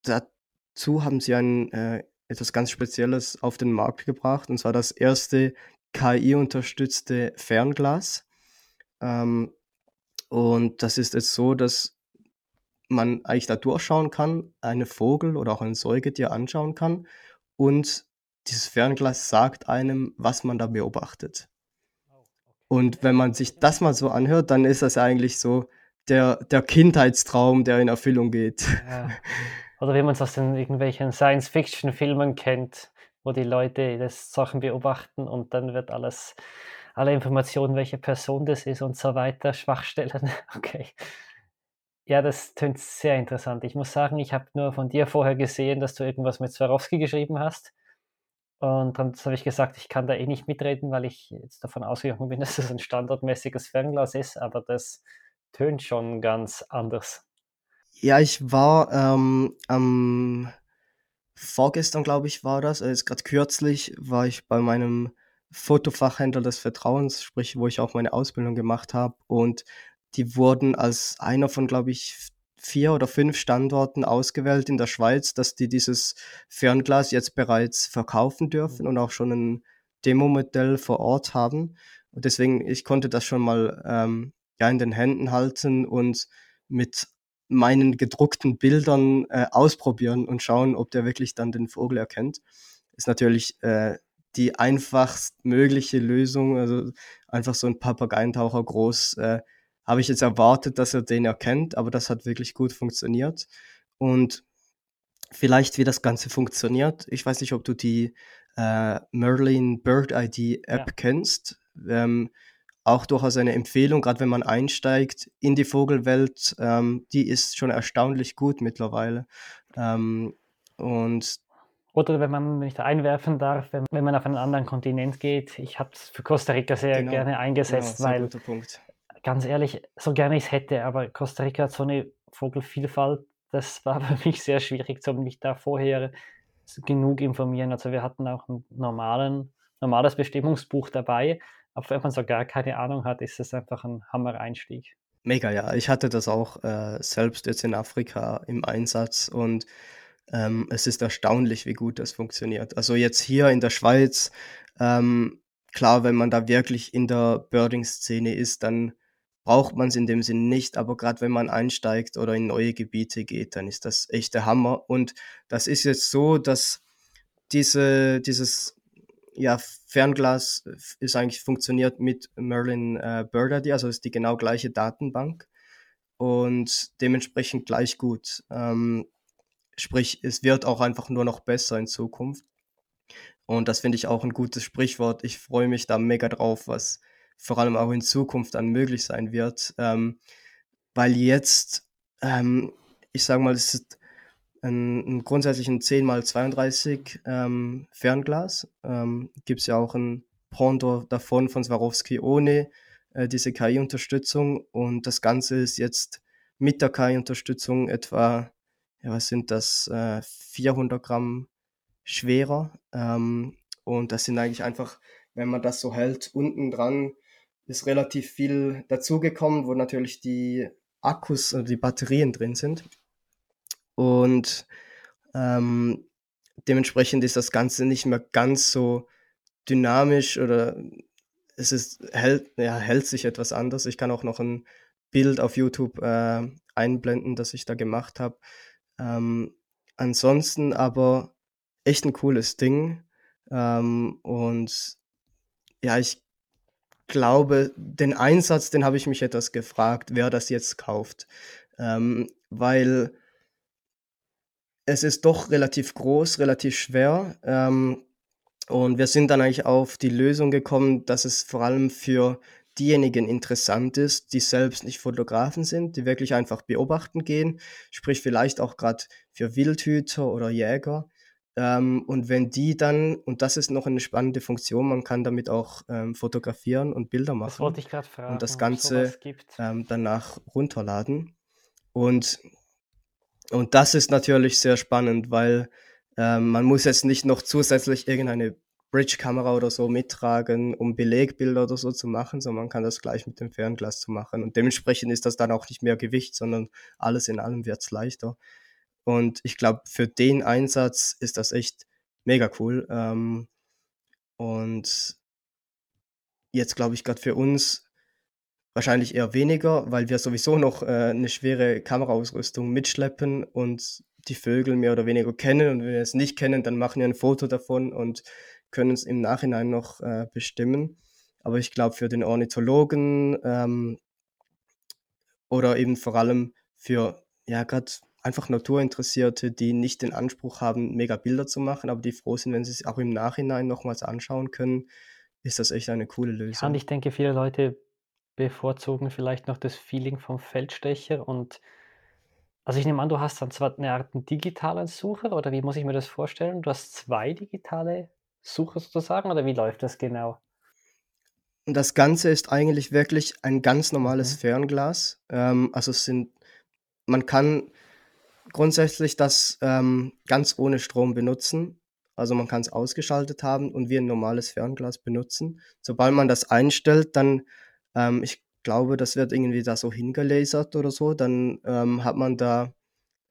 dazu haben sie ein, äh, etwas ganz Spezielles auf den Markt gebracht, und zwar das erste KI-unterstützte Fernglas. Ähm, und das ist jetzt so, dass man eigentlich da durchschauen kann, eine Vogel oder auch ein Säugetier anschauen kann und dieses Fernglas sagt einem, was man da beobachtet. Und wenn man sich das mal so anhört, dann ist das eigentlich so der, der Kindheitstraum, der in Erfüllung geht. Ja. Oder wie man es aus den irgendwelchen Science-Fiction-Filmen kennt, wo die Leute das Sachen beobachten und dann wird alles, alle Informationen, welche Person das ist und so weiter, Schwachstellen. Okay. Ja, das tönt sehr interessant. Ich muss sagen, ich habe nur von dir vorher gesehen, dass du irgendwas mit Swarovski geschrieben hast. Und dann habe ich gesagt, ich kann da eh nicht mitreden, weil ich jetzt davon ausgegangen bin, dass es ein standardmäßiges Fernglas ist, aber das tönt schon ganz anders. Ja, ich war ähm, am vorgestern, glaube ich, war das, also gerade kürzlich war ich bei meinem Fotofachhändler des Vertrauens, sprich, wo ich auch meine Ausbildung gemacht habe. Und die wurden als einer von, glaube ich, vier oder fünf Standorten ausgewählt in der Schweiz, dass die dieses Fernglas jetzt bereits verkaufen dürfen und auch schon ein Demo-Modell vor Ort haben. Und deswegen, ich konnte das schon mal ähm, ja, in den Händen halten und mit meinen gedruckten Bildern äh, ausprobieren und schauen, ob der wirklich dann den Vogel erkennt. Ist natürlich äh, die einfachst mögliche Lösung, also einfach so ein Papageientaucher groß äh, habe ich jetzt erwartet, dass er den erkennt, aber das hat wirklich gut funktioniert. Und vielleicht, wie das Ganze funktioniert, ich weiß nicht, ob du die äh, Merlin Bird ID App ja. kennst. Ähm, auch durchaus eine Empfehlung, gerade wenn man einsteigt in die Vogelwelt. Ähm, die ist schon erstaunlich gut mittlerweile. Ähm, und oder wenn man nicht einwerfen darf, wenn, wenn, man auf einen anderen Kontinent geht. Ich habe es für Costa Rica sehr genau, gerne eingesetzt, genau, weil ganz ehrlich, so gerne ich es hätte, aber Costa Rica hat so eine Vogelvielfalt, das war für mich sehr schwierig, zu mich da vorher genug informieren. Also wir hatten auch ein normalen, normales Bestimmungsbuch dabei, aber wenn man so gar keine Ahnung hat, ist es einfach ein Hammer-Einstieg. Mega, ja. Ich hatte das auch äh, selbst jetzt in Afrika im Einsatz und ähm, es ist erstaunlich, wie gut das funktioniert. Also jetzt hier in der Schweiz, ähm, klar, wenn man da wirklich in der Birding-Szene ist, dann braucht man es in dem Sinn nicht, aber gerade wenn man einsteigt oder in neue Gebiete geht, dann ist das echt der Hammer. Und das ist jetzt so, dass diese, dieses ja, Fernglas ist eigentlich funktioniert mit Merlin äh, Bird also ist die genau gleiche Datenbank und dementsprechend gleich gut. Ähm, sprich, es wird auch einfach nur noch besser in Zukunft. Und das finde ich auch ein gutes Sprichwort. Ich freue mich da mega drauf, was vor allem auch in Zukunft dann möglich sein wird. Ähm, weil jetzt, ähm, ich sage mal, es ist ein, ein grundsätzlich ein 10x32 ähm, Fernglas. Ähm, Gibt es ja auch ein Pendant davon von Swarovski ohne äh, diese KI-Unterstützung. Und das Ganze ist jetzt mit der KI-Unterstützung etwa, ja, was sind das, äh, 400 Gramm schwerer. Ähm, und das sind eigentlich einfach, wenn man das so hält, unten dran ist relativ viel dazugekommen, wo natürlich die Akkus und die Batterien drin sind. Und ähm, dementsprechend ist das Ganze nicht mehr ganz so dynamisch oder es ist, hält, ja, hält sich etwas anders. Ich kann auch noch ein Bild auf YouTube äh, einblenden, das ich da gemacht habe. Ähm, ansonsten aber echt ein cooles Ding. Ähm, und ja, ich glaube, den Einsatz, den habe ich mich etwas gefragt, wer das jetzt kauft. Ähm, weil es ist doch relativ groß, relativ schwer. Ähm, und wir sind dann eigentlich auf die Lösung gekommen, dass es vor allem für diejenigen interessant ist, die selbst nicht Fotografen sind, die wirklich einfach beobachten gehen, sprich vielleicht auch gerade für Wildhüter oder Jäger. Ähm, und wenn die dann, und das ist noch eine spannende Funktion, man kann damit auch ähm, fotografieren und Bilder machen. Das wollte ich gerade fragen. Und das Ganze ähm, danach runterladen. Und, und das ist natürlich sehr spannend, weil ähm, man muss jetzt nicht noch zusätzlich irgendeine Bridge-Kamera oder so mittragen, um Belegbilder oder so zu machen, sondern man kann das gleich mit dem Fernglas zu machen. Und dementsprechend ist das dann auch nicht mehr Gewicht, sondern alles in allem wird es leichter. Und ich glaube, für den Einsatz ist das echt mega cool. Ähm, und jetzt glaube ich gerade für uns wahrscheinlich eher weniger, weil wir sowieso noch äh, eine schwere Kameraausrüstung mitschleppen und die Vögel mehr oder weniger kennen. Und wenn wir es nicht kennen, dann machen wir ein Foto davon und können es im Nachhinein noch äh, bestimmen. Aber ich glaube, für den Ornithologen ähm, oder eben vor allem für, ja, gerade einfach Naturinteressierte, die nicht den Anspruch haben, mega Bilder zu machen, aber die froh sind, wenn sie es auch im Nachhinein nochmals anschauen können, ist das echt eine coole Lösung. Ja, und ich denke, viele Leute bevorzugen vielleicht noch das Feeling vom Feldstecher und also ich nehme an, du hast dann zwar eine Art digitalen Sucher oder wie muss ich mir das vorstellen? Du hast zwei digitale Sucher sozusagen oder wie läuft das genau? Das Ganze ist eigentlich wirklich ein ganz normales mhm. Fernglas. Ähm, also es sind, man kann grundsätzlich das ähm, ganz ohne Strom benutzen. Also man kann es ausgeschaltet haben und wie ein normales Fernglas benutzen. Sobald man das einstellt, dann, ähm, ich glaube, das wird irgendwie da so hingelasert oder so, dann ähm, hat man da,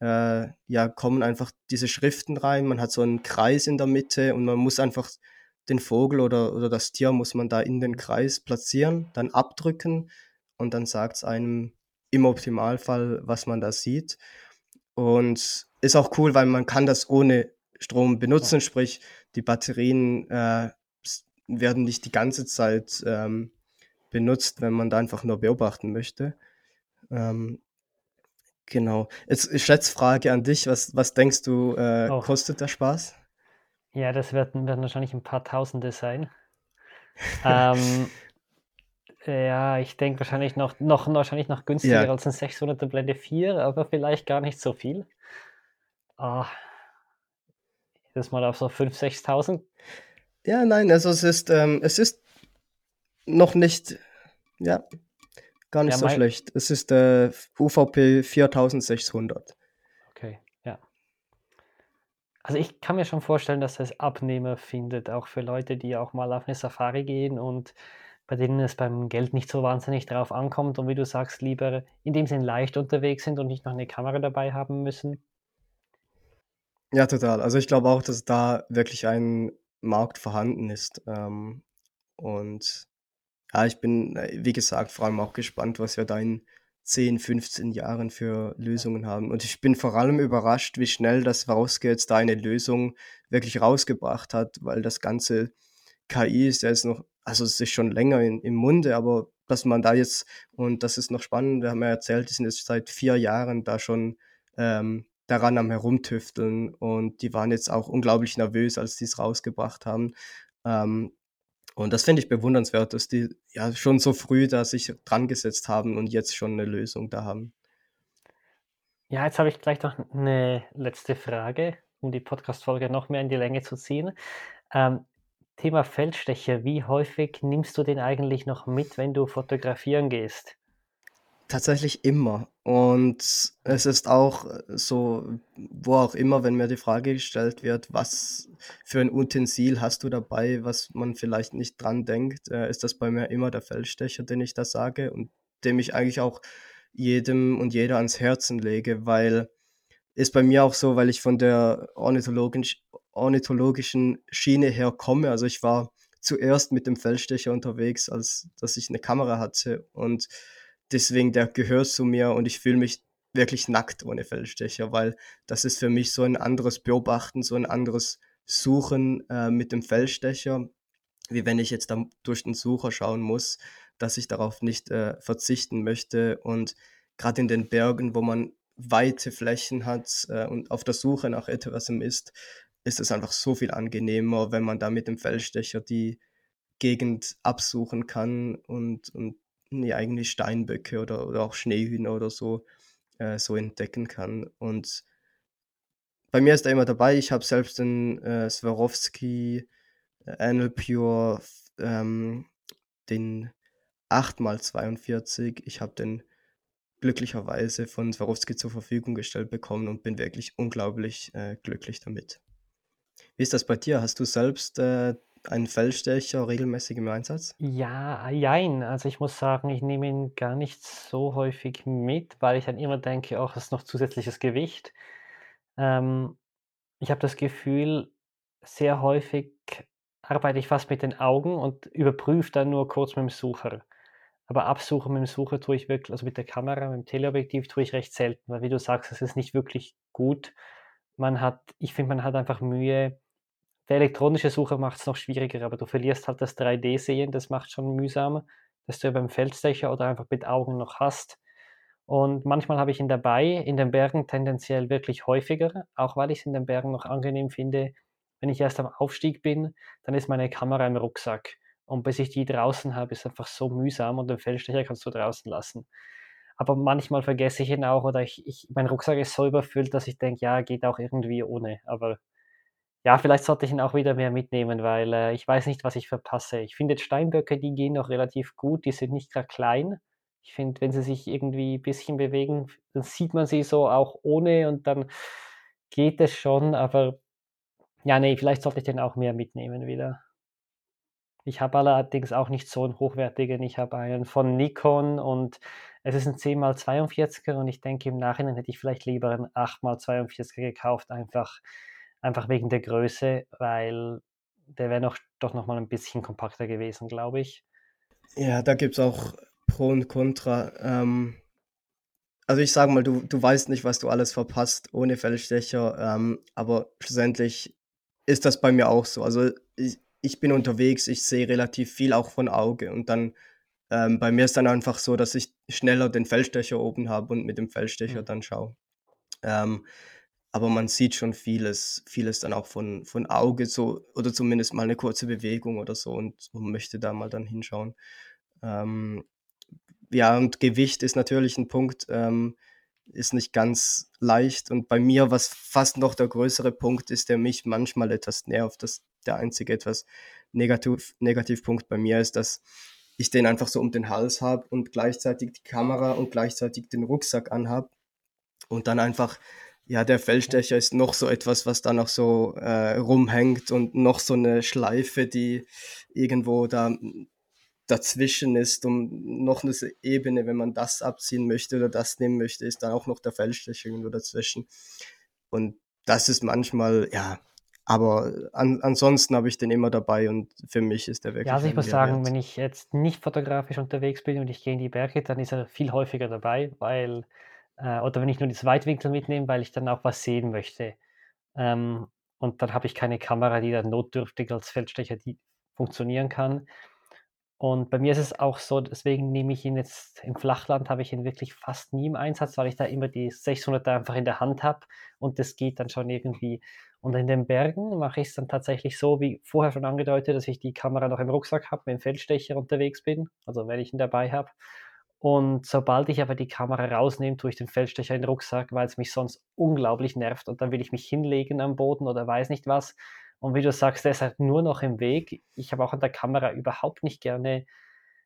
äh, ja, kommen einfach diese Schriften rein, man hat so einen Kreis in der Mitte und man muss einfach den Vogel oder, oder das Tier muss man da in den Kreis platzieren, dann abdrücken und dann sagt es einem im Optimalfall, was man da sieht. Und ist auch cool, weil man kann das ohne Strom benutzen, sprich die Batterien äh, werden nicht die ganze Zeit ähm, benutzt, wenn man da einfach nur beobachten möchte. Ähm, genau. Jetzt Schätzfrage an dich. Was, was denkst du, äh, oh. kostet der Spaß? Ja, das werden, werden wahrscheinlich ein paar Tausende sein. ähm, ja, ich denke wahrscheinlich noch, noch, wahrscheinlich noch günstiger ja. als ein 600er Blende 4, aber vielleicht gar nicht so viel. Ah, das mal auf so 5.000, 6.000. Ja, nein, also es ist, ähm, es ist noch nicht, ja, gar nicht ja, so schlecht. Es ist äh, UVP 4600. Okay, ja. Also ich kann mir schon vorstellen, dass es Abnehmer findet, auch für Leute, die auch mal auf eine Safari gehen und bei denen es beim Geld nicht so wahnsinnig drauf ankommt und wie du sagst, lieber in dem Sinn leicht unterwegs sind und nicht noch eine Kamera dabei haben müssen. Ja, total. Also ich glaube auch, dass da wirklich ein Markt vorhanden ist. Ähm, und ja, ich bin, äh, wie gesagt, vor allem auch gespannt, was wir da in 10, 15 Jahren für Lösungen haben. Und ich bin vor allem überrascht, wie schnell das Swarovski jetzt da eine Lösung wirklich rausgebracht hat, weil das ganze KI ist ja jetzt noch, also es ist schon länger in, im Munde, aber dass man da jetzt, und das ist noch spannend, wir haben ja erzählt, die sind jetzt seit vier Jahren da schon ähm, daran am Herumtüfteln und die waren jetzt auch unglaublich nervös, als die es rausgebracht haben. Ähm, und das finde ich bewundernswert, dass die ja schon so früh da sich dran gesetzt haben und jetzt schon eine Lösung da haben. Ja, jetzt habe ich gleich noch eine letzte Frage, um die Podcast-Folge noch mehr in die Länge zu ziehen. Ähm, Thema Feldstecher, wie häufig nimmst du den eigentlich noch mit, wenn du fotografieren gehst? Tatsächlich immer. Und es ist auch so, wo auch immer, wenn mir die Frage gestellt wird: „Was für ein Utensil hast du dabei, was man vielleicht nicht dran denkt“, äh, ist das bei mir immer der Feldstecher, den ich da sage und dem ich eigentlich auch jedem und jeder ans Herzen lege, weil ist bei mir auch so, weil ich von der ornithologisch ornithologischen Schiene her komme. Also, ich war zuerst mit dem Feldstecher unterwegs, als dass ich 'ne Kamera hatte und deswegen der gehört zu mir und ich fühle mich wirklich nackt ohne Feldstecher, weil das ist für mich so ein anderes Beobachten, so ein anderes Suchen, äh, mit dem Feldstecher, wie wenn ich jetzt da durch den Sucher schauen muss, dass ich darauf nicht, äh, verzichten möchte. Und grad in den Bergen, wo man weite Flächen hat, äh, und auf der Suche nach etwasem ist, ist es einfach so viel angenehmer, wenn man da mit dem Feldstecher die Gegend absuchen kann und und ja, eigentlich Steinböcke oder oder auch Schneehühner oder so äh, so entdecken kann. Und bei mir ist er immer dabei. Ich habe selbst den, äh, Swarovski Annual Pure f ähm, den 8x42. Ich habe den glücklicherweise von Swarovski zur Verfügung gestellt bekommen und bin wirklich unglaublich, äh, glücklich damit. Wie ist das bei dir? Hast du selbst, äh, einen Feldstecher regelmäßig im Einsatz? Ja, jein. Also, ich muss sagen, ich nehme ihn gar nicht so häufig mit, weil ich dann immer denke: „Ach, das ist noch zusätzliches Gewicht.“ Ähm, ich habe das Gefühl, sehr häufig arbeite ich fast mit den Augen und überprüfe dann nur kurz mit'm Sucher. Aber absuchen mit'm Sucher tue ich wirkl also, mit der Kamera, mit'm Teleobjektiv tue ich recht selten, weil wie du sagst, es ist nicht wirklich gut. Man hat ich finde, man hat einfach Mühe der elektronische Sucher macht's noch schwieriger, aber du verlierst halt das 3D-Sehen, das macht schon mühsam, das du beim Feldstecher oder einfach mit Augen noch hast. Und manchmal habe ich ihn dabei, in den Bergen tendenziell wirklich häufiger, auch weil ich's in den Bergen noch angenehm finde. Wenn ich erst am Aufstieg bin, dann ist meine Kamera im Rucksack. Und bis ich die draußen habe, ist einfach so mühsam und den Feldstecher kannst du draußen lassen. Aber manchmal vergesse ich ihn auch oder ich ich mein Rucksack ist so überfüllt, dass ich denke: „Ja, geht auch irgendwie ohne.“ Aber ja, vielleicht sollte ich ihn auch wieder mehr mitnehmen, weil, äh, ich weiß nicht, was ich verpasse. Ich finde Steinböcke, die gehen noch relativ gut, die sind nicht grad klein. Ich finde, wenn sie sich irgendwie bisschen bewegen, dann sieht man sie so auch ohne und dann geht es schon, aber ja, ne, vielleicht sollte ich den auch mehr mitnehmen wieder. Ich habe allerdings auch nicht so 'n hochwertigen. Ich habe einen von Nikon und es ist 'n 10x42er und ich denke, im Nachhinein hätte ich vielleicht lieber 'n 8x42er gekauft, einfach einfach wegen der Größe, weil der wäre noch doch noch mal 'n bisschen kompakter gewesen, glaube ich. Ja, da gibt's auch Pro und Contra. Ähm, also, ich sage mal, du du weißt nicht, was du alles verpasst ohne Feldstecher, ähm, aber schlussendlich ist das bei mir auch so. Also, ich ich bin unterwegs, ich sehe relativ viel auch von Auge und dann ähm, bei mir ist dann einfach so, dass ich schneller den Feldstecher oben habe und mit dem Feldstecher Mhm. dann schaue. Ähm, aber man sieht schon vieles vieles dann auch von von Auge so oder zumindest mal 'ne kurze Bewegung oder so und und möchte da mal dann hinschauen. Ähm, ja, und Gewicht ist natürlich 'n Punkt, ähm, ist nicht ganz leicht und bei mir, was fast noch der größere Punkt ist, der mich manchmal etwas nervt, dass der einzige etwas Negativ Negativpunkt bei mir ist, dass ich den einfach so um den Hals habe und gleichzeitig die Kamera und gleichzeitig den Rucksack anhabe und dann einfach ja, der Ja. Feldstecher ist noch so etwas, was da noch so, äh, rumhängt und noch so 'ne Schleife, die irgendwo da, dazwischen ist und noch 'ne s Ebene, wenn man das abziehen möchte oder das nehmen möchte, ist da auch noch der Feldstecher irgendwo dazwischen. Und das ist manchmal ja, aber an ansonsten habe ich den immer dabei und für mich ist der Ja, wirklich also, ich muss sagen, Mehrwert. wenn ich jetzt nicht fotografisch unterwegs bin und ich gehe in die Berge, dann ist er viel häufiger dabei, weil äh, oder wenn ich nur das Weitwinkel mitnehme, weil ich dann auch was sehen möchte. Ähm, und dann habe ich keine Kamera, die dann notdürftig als Feldstecher funktionieren kann. Und bei mir ist es auch so, deswegen nehme ich ihn jetzt im Flachland habe ich ihn wirklich fast nie im Einsatz, weil ich da immer die 600er einfach in der Hand habe und das geht dann schon irgendwie. Und in den Bergen mache ich's dann tatsächlich so, wie vorher schon angedeutet, dass ich die Kamera noch im Rucksack habe, mit'm Feldstecher unterwegs bin, also, wenn ich ihn dabei habe. Und sobald ich aber die Kamera rausnehme, tue ich den Feldstecher in 'n Rucksack, weil's mich sonst unglaublich nervt und dann will ich mich hinlegen am Boden oder weiß nicht was. Und wie du sagst, der ist halt nur noch im Weg. Ich habe auch an der Kamera überhaupt nicht gerne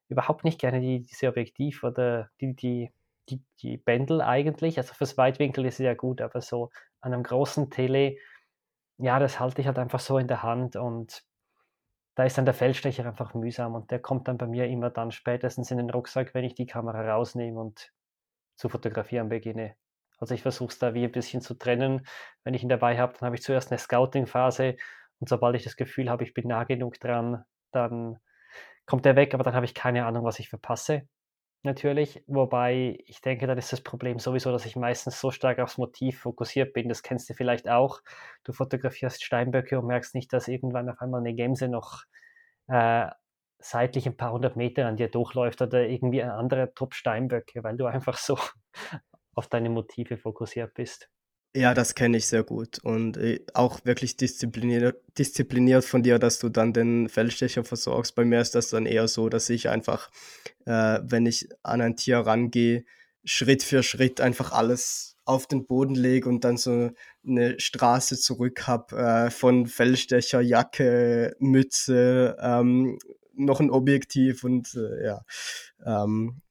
überhaupt nicht gerne die diese Objektiv oder die die die die Bändel eigentlich. Also, fürs Weitwinkel ist es ja gut, aber so an einem großen Tele, ja, das halte ich halt einfach so in der Hand und da ist dann der Feldstecher einfach mühsam und der kommt dann bei mir immer dann spätestens in den Rucksack, wenn ich die Kamera rausnehme und zu fotografieren beginne. Also, ich versuche es da wie ein bisschen zu trennen. Wenn ich ihn dabei habe, dann habe ich zuerst eine Scouting-Phase und sobald ich das Gefühl habe, ich bin nah genug dran, dann kommt er weg, aber dann habe ich keine Ahnung, was ich verpasse natürlich. Wobei ich denke, dann ist das Problem sowieso, dass ich meistens so stark aufs Motiv fokussiert bin. Das kennst du vielleicht auch. Du fotografierst Steinböcke und merkst nicht, dass irgendwann auf einmal eine Gemse noch äh, seitlich ein paar hundert Meter an dir durchläuft oder irgendwie ein anderer Trupp Steinböcke, weil du einfach so auf deine Motive fokussiert bist. Ja, das kenne ich sehr gut und äh, auch wirklich diszipliniert, diszipliniert von dir, dass du dann den Feldstecher versorgst. Bei mir ist das dann eher so, dass ich einfach, äh, wenn ich an ein Tier rangehe, Schritt für Schritt einfach alles auf den Boden lege und dann so eine Straße zurück habe äh, von Feldstecher, Jacke, Mütze, ähm, noch ein Objektiv und äh, ja. Ähm,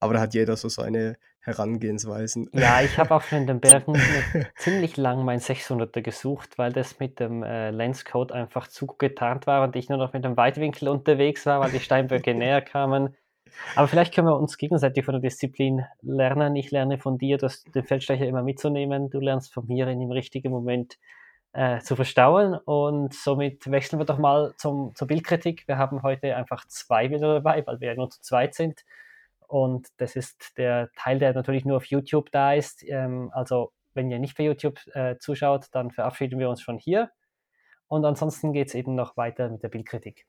aber da hat jeder so seine Herangehensweisen. Ja, ich habe auch schon in den Bergen ziemlich lang mein 600er gesucht, weil das mit dem äh, Lenscode einfach zu getarnt war und ich nur noch mit dem Weitwinkel unterwegs war, weil die Steinböcke näher kamen. Aber vielleicht können wir uns gegenseitig von der Disziplin lernen. Ich lerne von dir, das, den Feldstecher immer mitzunehmen. Du lernst von mir in dem richtigen Moment äh, zu verstauen. Und somit wechseln wir doch mal zum, zur Bildkritik. Wir haben heute einfach zwei Bilder dabei, weil wir ja nur zu zweit sind. Und das ist der Teil, der natürlich nur auf YouTube da ist. Ähm, also wenn ihr nicht bei YouTube äh, zuschaut, dann verabschieden wir uns schon hier. Und ansonsten geht es eben noch weiter mit der Bildkritik.